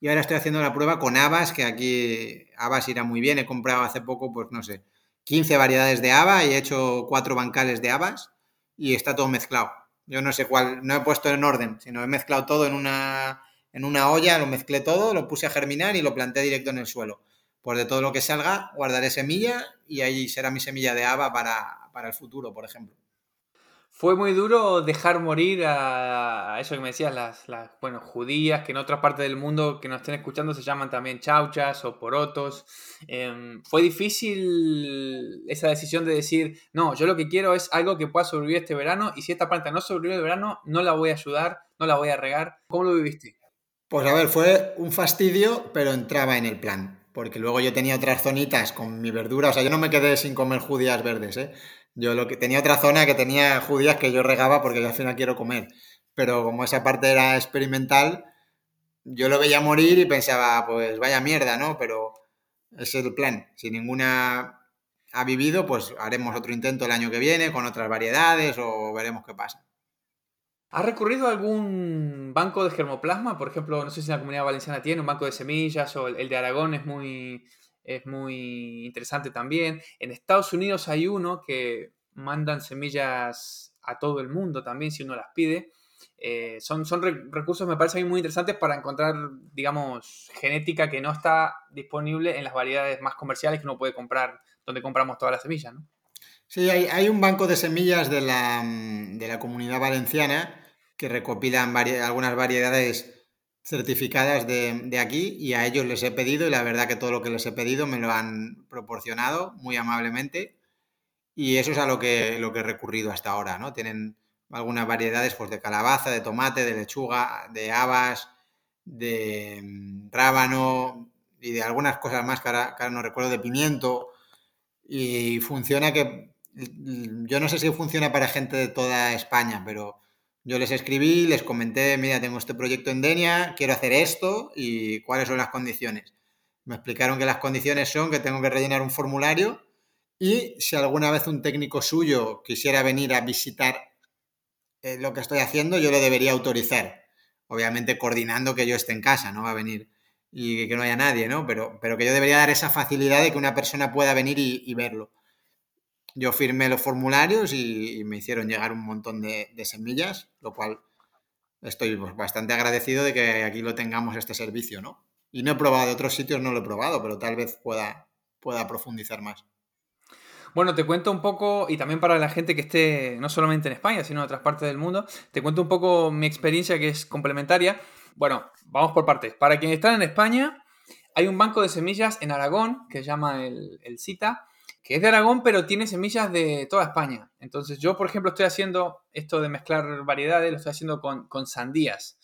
Y ahora estoy haciendo la prueba con habas, que aquí habas irá muy bien. He comprado hace poco, pues no sé, 15 variedades de haba y he hecho cuatro bancales de habas y está todo mezclado. Yo no sé cuál, no he puesto en orden, sino he mezclado todo en una, en una olla, lo mezclé todo, lo puse a germinar y lo planté directo en el suelo. Pues de todo lo que salga, guardaré semilla y ahí será mi semilla de haba para, para el futuro, por ejemplo. Fue muy duro dejar morir a, eso que me decías, las, las, bueno, judías, que en otras partes del mundo que nos estén escuchando se llaman también chauchas o porotos. Em, fue difícil esa decisión de decir, no, yo lo que quiero es algo que pueda sobrevivir este verano y si esta planta no sobrevive el verano, no la voy a ayudar, no la voy a regar. ¿Cómo lo viviste? Pues a ver, fue un fastidio, pero entraba en el plan. Porque luego yo tenía otras zonitas con mi verdura. O sea, yo no me quedé sin comer judías verdes, ¿eh? Yo lo que tenía otra zona que tenía judías que yo regaba porque yo al final quiero comer. Pero como esa parte era experimental, yo lo veía morir y pensaba, pues vaya mierda, ¿no? Pero ese es el plan. Si ninguna ha vivido, pues haremos otro intento el año que viene con otras variedades o veremos qué pasa. ¿Has recurrido a algún banco de germoplasma? Por ejemplo, no sé si la comunidad valenciana tiene un banco de semillas o el de Aragón es muy, es muy interesante también. En Estados Unidos hay uno que mandan semillas a todo el mundo también si uno las pide. Eh, son, son recursos, me parece muy interesantes para encontrar, digamos, genética que no está disponible en las variedades más comerciales que uno puede comprar, donde compramos todas las semillas, ¿no? Sí, hay, un banco de semillas de la, de la comunidad valenciana que recopilan algunas variedades certificadas de, aquí y a ellos les he pedido y la verdad que todo lo que les he pedido me lo han proporcionado muy amablemente y eso es a lo que, lo que he recurrido hasta ahora, ¿no? Tienen algunas variedades pues, de calabaza, de tomate, de lechuga, de habas, de mm, rábano y de algunas cosas más que ahora, que ahora no recuerdo, de pimiento y funciona que yo no sé si funciona para gente de toda España, pero yo les escribí, les comenté, mira, tengo este proyecto en Denia, quiero hacer esto y cuáles son las condiciones. Me explicaron que las condiciones son que tengo que rellenar un formulario y si alguna vez un técnico suyo quisiera venir a visitar eh, lo que estoy haciendo, yo le debería autorizar. Obviamente coordinando que yo esté en casa, no va a venir y que no haya nadie, ¿no? Pero, pero que yo debería dar esa facilidad de que una persona pueda venir y verlo yo firmé los formularios y, me hicieron llegar un montón de, semillas, lo cual estoy pues, bastante agradecido de que aquí lo tengamos este servicio, ¿no? Y no he probado de otros sitios, no lo he probado, pero tal vez pueda, pueda profundizar más. Bueno, te cuento un poco, y también para la gente que esté no solamente en España, sino en otras partes del mundo, te cuento un poco mi experiencia que es complementaria. Bueno, vamos por partes. Para quienes están en España, hay un banco de semillas en Aragón que se llama el, el CITA, que es de Aragón, pero tiene semillas de toda España. Entonces yo, por ejemplo, estoy haciendo esto de mezclar variedades, lo estoy haciendo con, sandías.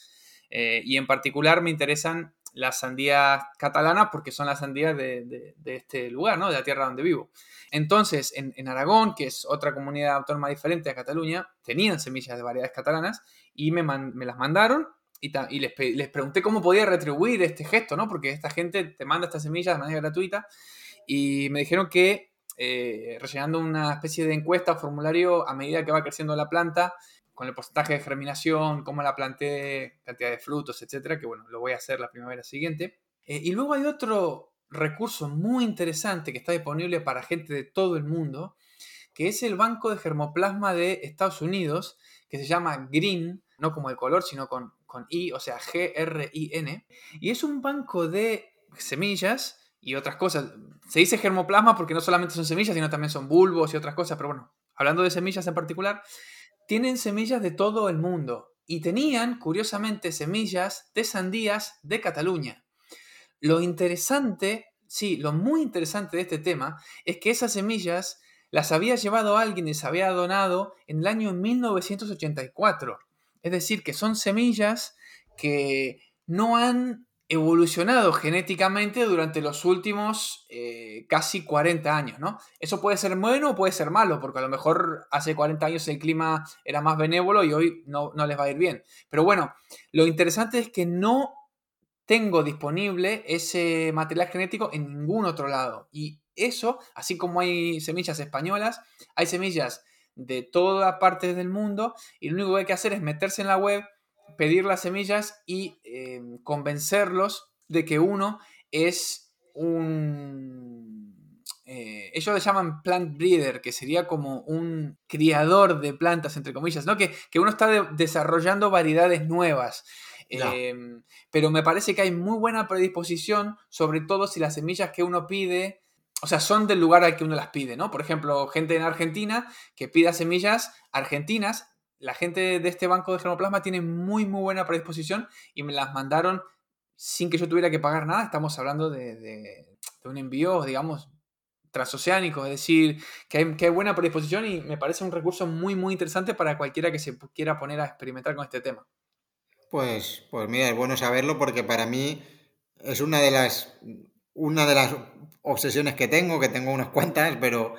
Eh, y en particular me interesan las sandías catalanas porque son las sandías de, este lugar, ¿no? De la tierra donde vivo. Entonces, en, Aragón, que es otra comunidad autónoma diferente a Cataluña, tenían semillas de variedades catalanas y me, las mandaron y, y les, les, pregunté cómo podía retribuir este gesto, ¿no? Porque esta gente te manda estas semillas de manera gratuita y me dijeron que eh, rellenando una especie de encuesta o formulario a medida que va creciendo la planta, con el porcentaje de germinación, cómo la planté, cantidad de frutos, etcétera, que bueno, lo voy a hacer la primavera siguiente. Eh, y luego hay otro recurso muy interesante que está disponible para gente de todo el mundo, que es el Banco de Germoplasma de Estados Unidos, que se llama Green, no como el color, sino con, con I, o sea, G-R-I-N. Y es un banco de semillas y otras cosas. Se dice germoplasma porque no solamente son semillas, sino también son bulbos y otras cosas, pero bueno, hablando de semillas en particular, tienen semillas de todo el mundo y tenían, curiosamente, semillas de sandías de Cataluña. Lo interesante, sí, lo muy interesante de este tema es que esas semillas las había llevado alguien y se había donado en el año 1984. Es decir, que son semillas que no han evolucionado genéticamente durante los últimos eh, casi 40 años, ¿no? Eso puede ser bueno o puede ser malo, porque a lo mejor hace 40 años el clima era más benévolo y hoy no, no les va a ir bien. Pero bueno, lo interesante es que no tengo disponible ese material genético en ningún otro lado. Y eso, así como hay semillas españolas, hay semillas de todas partes del mundo y lo único que hay que hacer es meterse en la web, pedir las semillas y eh, convencerlos de que uno es un... Eh, ellos le llaman plant breeder, que sería como un criador de plantas, entre comillas, ¿no? Que, uno está desarrollando variedades nuevas. Em, pero me parece que hay muy buena predisposición, sobre todo si las semillas que uno pide, o sea, son del lugar al que uno las pide, ¿no? Por ejemplo, gente en Argentina que pida semillas argentinas, la gente de este banco de germoplasma tiene muy, muy buena predisposición y me las mandaron sin que yo tuviera que pagar nada. Estamos hablando de, un envío, digamos, transoceánico, es decir, que hay, buena predisposición y me parece un recurso muy, muy interesante para cualquiera que se quiera poner a experimentar con este tema. Pues, pues mira, es bueno saberlo porque para mí es una de las, una de las obsesiones que tengo, que tengo unas cuantas, pero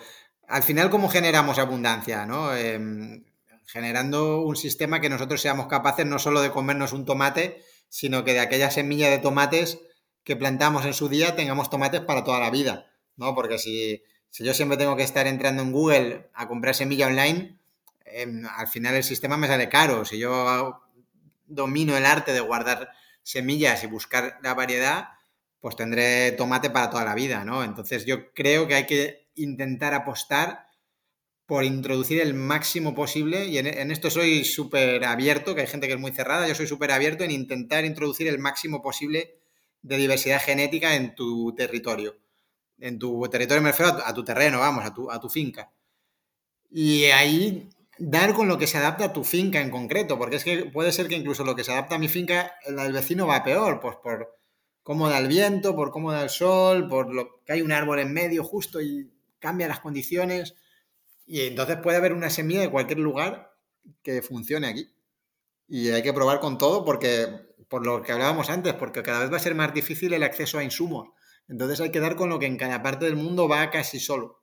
al final, ¿cómo generamos abundancia? ¿no? Em, generando un sistema que nosotros seamos capaces no solo de comernos un tomate, sino que de aquella semilla de tomates que plantamos en su día tengamos tomates para toda la vida, ¿no? Porque si, si yo siempre tengo que estar entrando en Google a comprar semilla online, em, al final el sistema me sale caro. Si yo domino el arte de guardar semillas y buscar la variedad, pues tendré tomate para toda la vida, ¿no? Entonces yo creo que hay que intentar apostar por introducir el máximo posible, y en, esto soy súper abierto, que hay gente que es muy cerrada, yo soy súper abierto en intentar introducir el máximo posible de diversidad genética en tu territorio. En tu territorio me refiero a tu, terreno, vamos, a tu, a tu finca. Y ahí dar con lo que se adapta a tu finca en concreto, porque es que puede ser que incluso lo que se adapta a mi finca, el vecino va peor, pues por cómo da el viento, por cómo da el sol, por lo que hay un árbol en medio justo y cambia las condiciones. Y entonces puede haber una semilla de cualquier lugar que funcione aquí. Y hay que probar con todo porque, por lo que hablábamos antes, porque cada vez va a ser más difícil el acceso a insumos. Entonces hay que dar con lo que en cada parte del mundo va casi solo.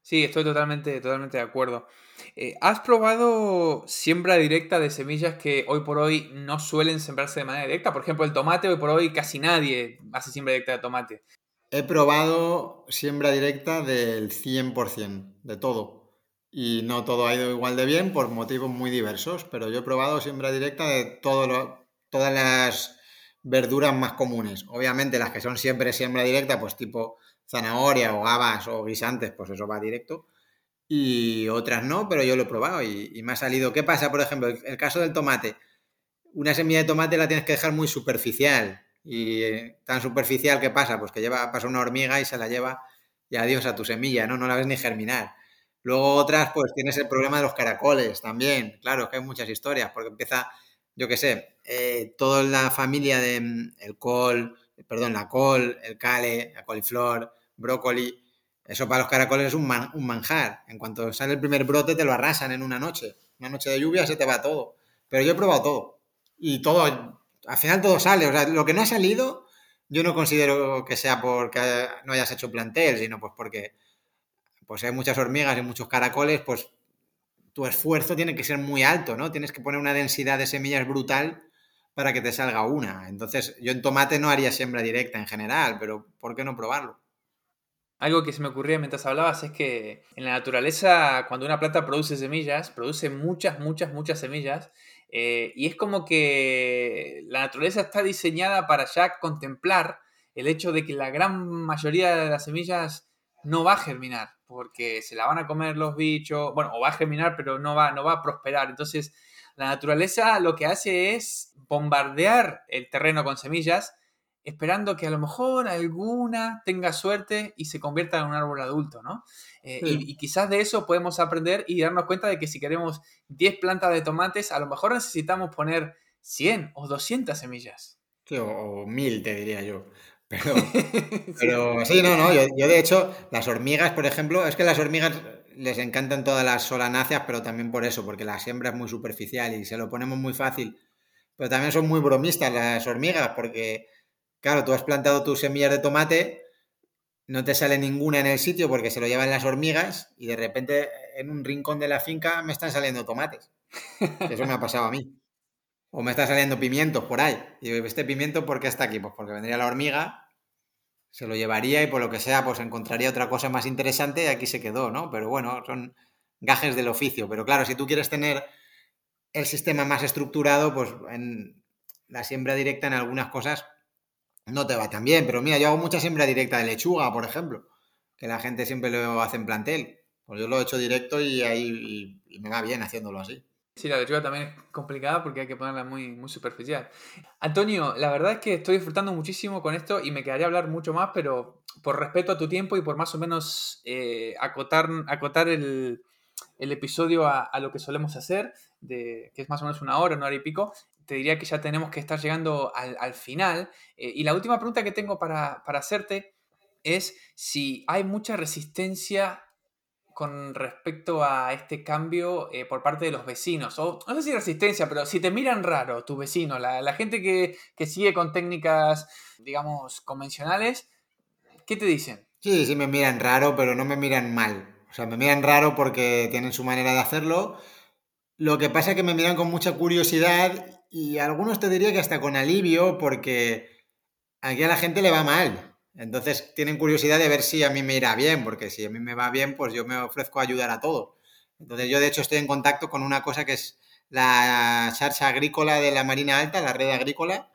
Sí, estoy totalmente, totalmente de acuerdo. Eh, ¿Has probado siembra directa de semillas que hoy por hoy no suelen sembrarse de manera directa? Por ejemplo, el tomate, hoy por hoy casi nadie hace siembra directa de tomate. He probado siembra directa del 100%, de todo. Y no todo ha ido igual de bien por motivos muy diversos, pero yo he probado siembra directa de todo todas las verduras más comunes. Obviamente las que son siempre siembra directa, pues tipo zanahoria o habas o guisantes, pues eso va directo y otras no, pero yo lo he probado y, me ha salido. ¿Qué pasa, por ejemplo, el, caso del tomate? Una semilla de tomate la tienes que dejar muy superficial y eh, tan superficial que pasa, pues que lleva pasa una hormiga y se la lleva y adiós a tu semilla, ¿no? No la ves ni germinar. Luego otras, pues tienes el problema de los caracoles también. Claro, que hay muchas historias, porque empieza, yo qué sé, eh, toda la familia de mm, el col, perdón, la col, el cale, la coliflor, brócoli, eso para los caracoles es un, manjar. En cuanto sale el primer brote te lo arrasan en una noche. Una noche de lluvia se te va todo. Pero yo he probado todo. Y todo, al final todo sale. O sea, lo que no ha salido, yo no considero que sea porque no hayas hecho plantel, sino pues porque pues hay muchas hormigas y muchos caracoles, pues tu esfuerzo tiene que ser muy alto, ¿no? Tienes que poner una densidad de semillas brutal para que te salga una. Entonces, yo en tomate no haría siembra directa en general, pero ¿por qué no probarlo? Algo que se me ocurría mientras hablabas es que en la naturaleza, cuando una planta produce semillas, produce muchas, muchas, muchas semillas. Eh, y es como que la naturaleza está diseñada para ya contemplar el hecho de que la gran mayoría de las semillas no va a germinar, porque se la van a comer los bichos, bueno, o va a germinar, pero no va, no va a prosperar. Entonces, la naturaleza lo que hace es bombardear el terreno con semillas esperando que a lo mejor alguna tenga suerte y se convierta en un árbol adulto, ¿no? Eh, y, quizás de eso podemos aprender y darnos cuenta de que si queremos 10 plantas de tomates, a lo mejor necesitamos poner 100 o 200 semillas. Sí, o, 1000 te diría yo. Pero, sí. no, no, yo, yo, de hecho, las hormigas, por ejemplo, es que las hormigas les encantan todas las solanáceas, pero también por eso, porque la siembra es muy superficial y se lo ponemos muy fácil. Pero también son muy bromistas las hormigas, porque Claro, tú has plantado tus semillas de tomate, no te sale ninguna en el sitio porque se lo llevan las hormigas y de repente en un rincón de la finca me están saliendo tomates. Eso me ha pasado a mí. O me está saliendo pimientos por ahí. Y digo, ¿este pimiento por qué está aquí? Pues porque vendría la hormiga, se lo llevaría y por lo que sea, pues encontraría otra cosa más interesante y aquí se quedó, ¿no? Pero bueno, son gajes del oficio. Pero claro, si tú quieres tener el sistema más estructurado, pues en la siembra directa en algunas cosas no te va tan bien. Pero mira, yo hago mucha siembra directa de lechuga, por ejemplo, que la gente siempre lo hace en plantel. Pues yo lo he hecho directo y ahí me va bien haciéndolo así. Sí, la lechuga también es complicada porque hay que ponerla muy, superficial. Antonio, la verdad es que estoy disfrutando muchísimo con esto y me quedaría hablar mucho más, pero por respeto a tu tiempo y por más o menos eh, acotar, el, episodio a, lo que solemos hacer, de, que es más o menos una hora, una hora y pico, te diría que ya tenemos que estar llegando al, final. Eh, y la última pregunta que tengo para hacerte es si hay mucha resistencia con respecto a este cambio eh, por parte de los vecinos? O no sé si resistencia, pero si te miran raro tu vecino, la, gente que, sigue con técnicas, digamos, convencionales, ¿qué te dicen? Sí, sí me miran raro, pero no me miran mal. O sea, me miran raro porque tienen su manera de hacerlo. Lo que pasa es que me miran con mucha curiosidad y algunos te diría que hasta con alivio porque aquí a la gente le va mal. Entonces tienen curiosidad de ver si a mí me irá bien, porque si a mí me va bien, pues yo me ofrezco a ayudar a todo. Entonces yo de hecho estoy en contacto con una cosa que es la charcha agrícola de la Marina Alta, la red agrícola,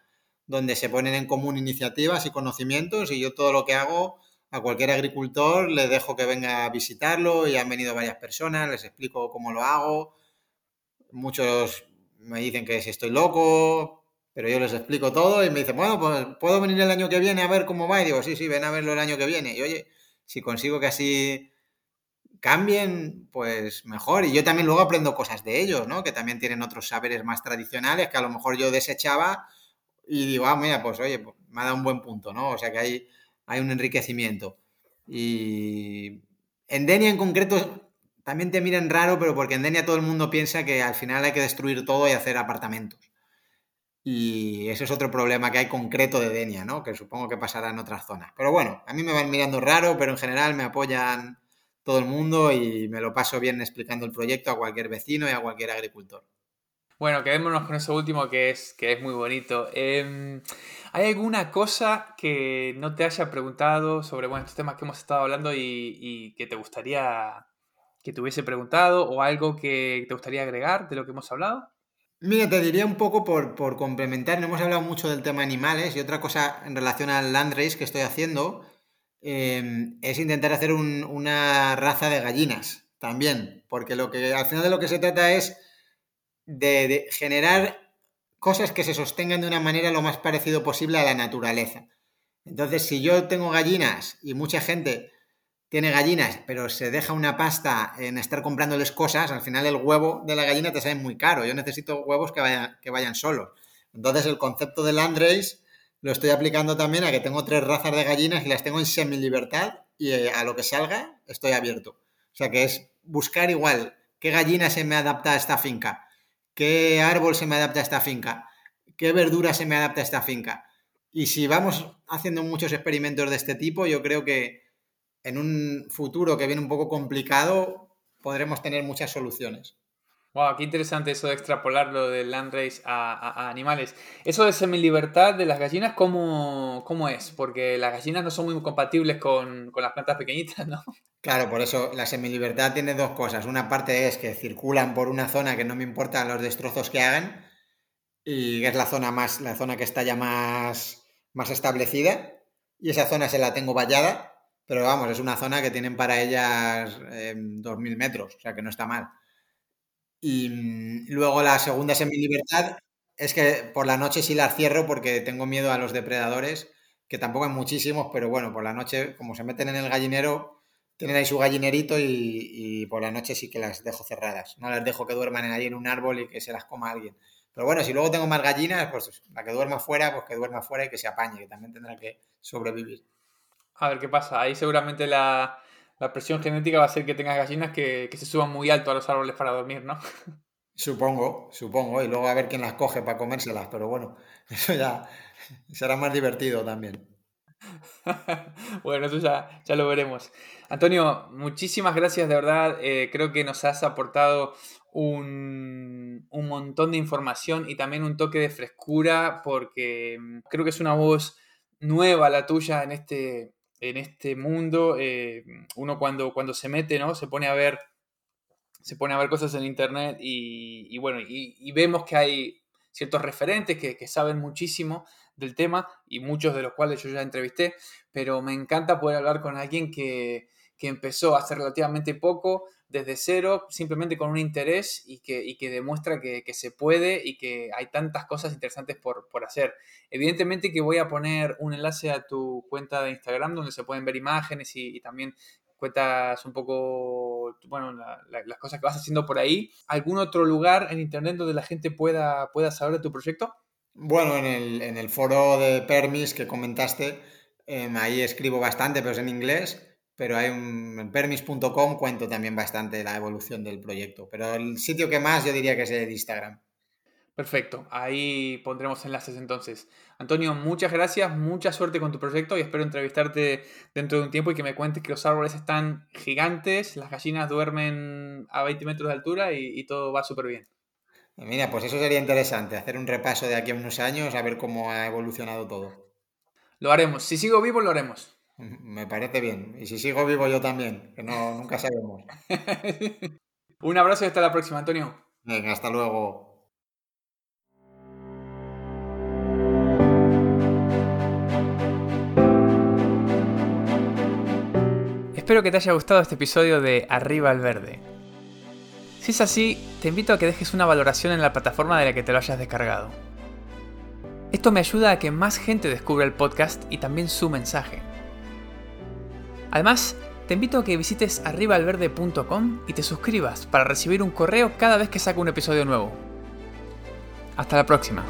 donde se ponen en común iniciativas y conocimientos y yo todo lo que hago a cualquier agricultor le dejo que venga a visitarlo y han venido varias personas, les explico cómo lo hago. Muchos me dicen que si estoy loco, pero yo les explico todo y me dicen, bueno, pues puedo venir el año que viene a ver cómo va. Y digo, sí, sí, ven a verlo el año que viene. Y oye, si consigo que así cambien, pues mejor. Y yo también luego aprendo cosas de ellos, ¿no? Que también tienen otros saberes más tradicionales que a lo mejor yo desechaba y digo, ah, mira, pues oye, pues, me ha dado un buen punto, ¿no? O sea que hay, hay un enriquecimiento. Y en Denia en concreto también te miran raro, pero porque en Denia todo el mundo piensa que al final hay que destruir todo y hacer apartamentos. Y ese es otro problema que hay concreto de Denia, ¿no? Que supongo que pasará en otras zonas. Pero bueno, a mí me van mirando raro, pero en general me apoyan todo el mundo y me lo paso bien explicando el proyecto a cualquier vecino y a cualquier agricultor. Bueno, quedémonos con eso último que es, que es muy bonito. Em, ¿Hay alguna cosa que no te haya preguntado sobre estos temas que hemos estado hablando y, y, que te gustaría que te hubiese preguntado o algo que te gustaría agregar de lo que hemos hablado? Mira, te diría un poco por, complementar, no hemos hablado mucho del tema animales y otra cosa en relación al land race que estoy haciendo em, es intentar hacer una raza de gallinas también, porque lo que al final de lo que se trata es de generar cosas que se sostengan de una manera lo más parecido posible a la naturaleza. Entonces, si yo tengo gallinas y mucha gente tiene gallinas, pero se deja una pasta en estar comprándoles cosas, al final el huevo de la gallina te sale muy caro. Yo necesito huevos que vayan, que vayan solos. Entonces el concepto del Landrace lo estoy aplicando también a que tengo tres razas de gallinas y las tengo en semi-libertad y eh, a lo que salga estoy abierto. O sea que es buscar igual qué gallina se me adapta a esta finca, qué árbol se me adapta a esta finca, qué verdura se me adapta a esta finca. Y si vamos haciendo muchos experimentos de este tipo, yo creo que, en un futuro que viene un poco complicado, podremos tener muchas soluciones. Wow, qué interesante eso de extrapolar lo del land race a, animales. Eso de semi-libertad de las gallinas, ¿cómo, ¿cómo, es? Porque las gallinas no son muy compatibles con, con las plantas pequeñitas, ¿no? Claro, por eso la semi-libertad tiene dos cosas. Una parte es que circulan por una zona que no me importa los destrozos que hagan y es la zona más, la zona que está ya más, más establecida y esa zona se la tengo vallada pero vamos, es una zona que tienen para ellas 2.000 metros, o sea que no está mal. Y mm, luego la segunda semi-libertad es que por la noche sí las cierro porque tengo miedo a los depredadores, que tampoco hay muchísimos, pero bueno, por la noche, como se meten en el gallinero, tienen ahí su gallinerito y, por la noche sí que las dejo cerradas. No las dejo que duerman ahí en un árbol y que se las coma alguien. Pero bueno, si luego tengo más gallinas, pues la que duerma fuera, pues que duerma fuera y que se apañe, que también tendrá que sobrevivir. A ver qué pasa. Ahí seguramente la, presión genética va a ser que tengas gallinas que, se suban muy alto a los árboles para dormir, ¿no? Supongo, supongo. Y luego a ver quién las coge para comérselas. Pero bueno, eso ya será más divertido también. bueno, eso ya, ya lo veremos. Antonio, muchísimas gracias de verdad. Eh, creo que nos has aportado un, un, montón de información y también un toque de frescura porque mm, creo que es una voz nueva la tuya en este, en este mundo. Eh, uno cuando, cuando se mete, ¿no? Se pone a ver, se pone a ver cosas en internet y, bueno, y, vemos que hay ciertos referentes que, que, saben muchísimo del tema y muchos de los cuales yo ya entrevisté, pero me encanta poder hablar con alguien que, que empezó hace relativamente poco, desde cero, simplemente con un interés y que, que demuestra que, se puede y que hay tantas cosas interesantes por, hacer. Evidentemente que voy a poner un enlace a tu cuenta de Instagram donde se pueden ver imágenes y, también cuentas un poco, bueno, las cosas que vas haciendo por ahí. ¿Algún otro lugar en Internet donde la gente pueda, pueda saber de tu proyecto? Bueno, en el, en el foro de Permis que comentaste, em, ahí escribo bastante, pero es en inglés pero hay un, en permis.com cuento también bastante la evolución del proyecto. Pero el sitio que más yo diría que es el de Instagram. Perfecto, ahí pondremos enlaces entonces. Antonio, muchas gracias, mucha suerte con tu proyecto y espero entrevistarte dentro de un tiempo y que me cuentes que los árboles están gigantes, las gallinas duermen a 20 metros de altura y, y todo va súper bien. Mira, pues eso sería interesante, hacer un repaso de aquí a unos años, a ver cómo ha evolucionado todo. Lo haremos, si sigo vivo lo haremos. Me parece bien. Y si sigo vivo yo también, que no, nunca sabemos. Un abrazo y hasta la próxima, Antonio. Venga, hasta luego. Espero que te haya gustado este episodio de Arriba al Verde. Si es así, te invito a que dejes una valoración en la plataforma de la que te lo hayas descargado. Esto me ayuda a que más gente descubra el podcast y también su mensaje. Además, te invito a que visites arribaalverde.com y te suscribas para recibir un correo cada vez que saco un episodio nuevo. Hasta la próxima.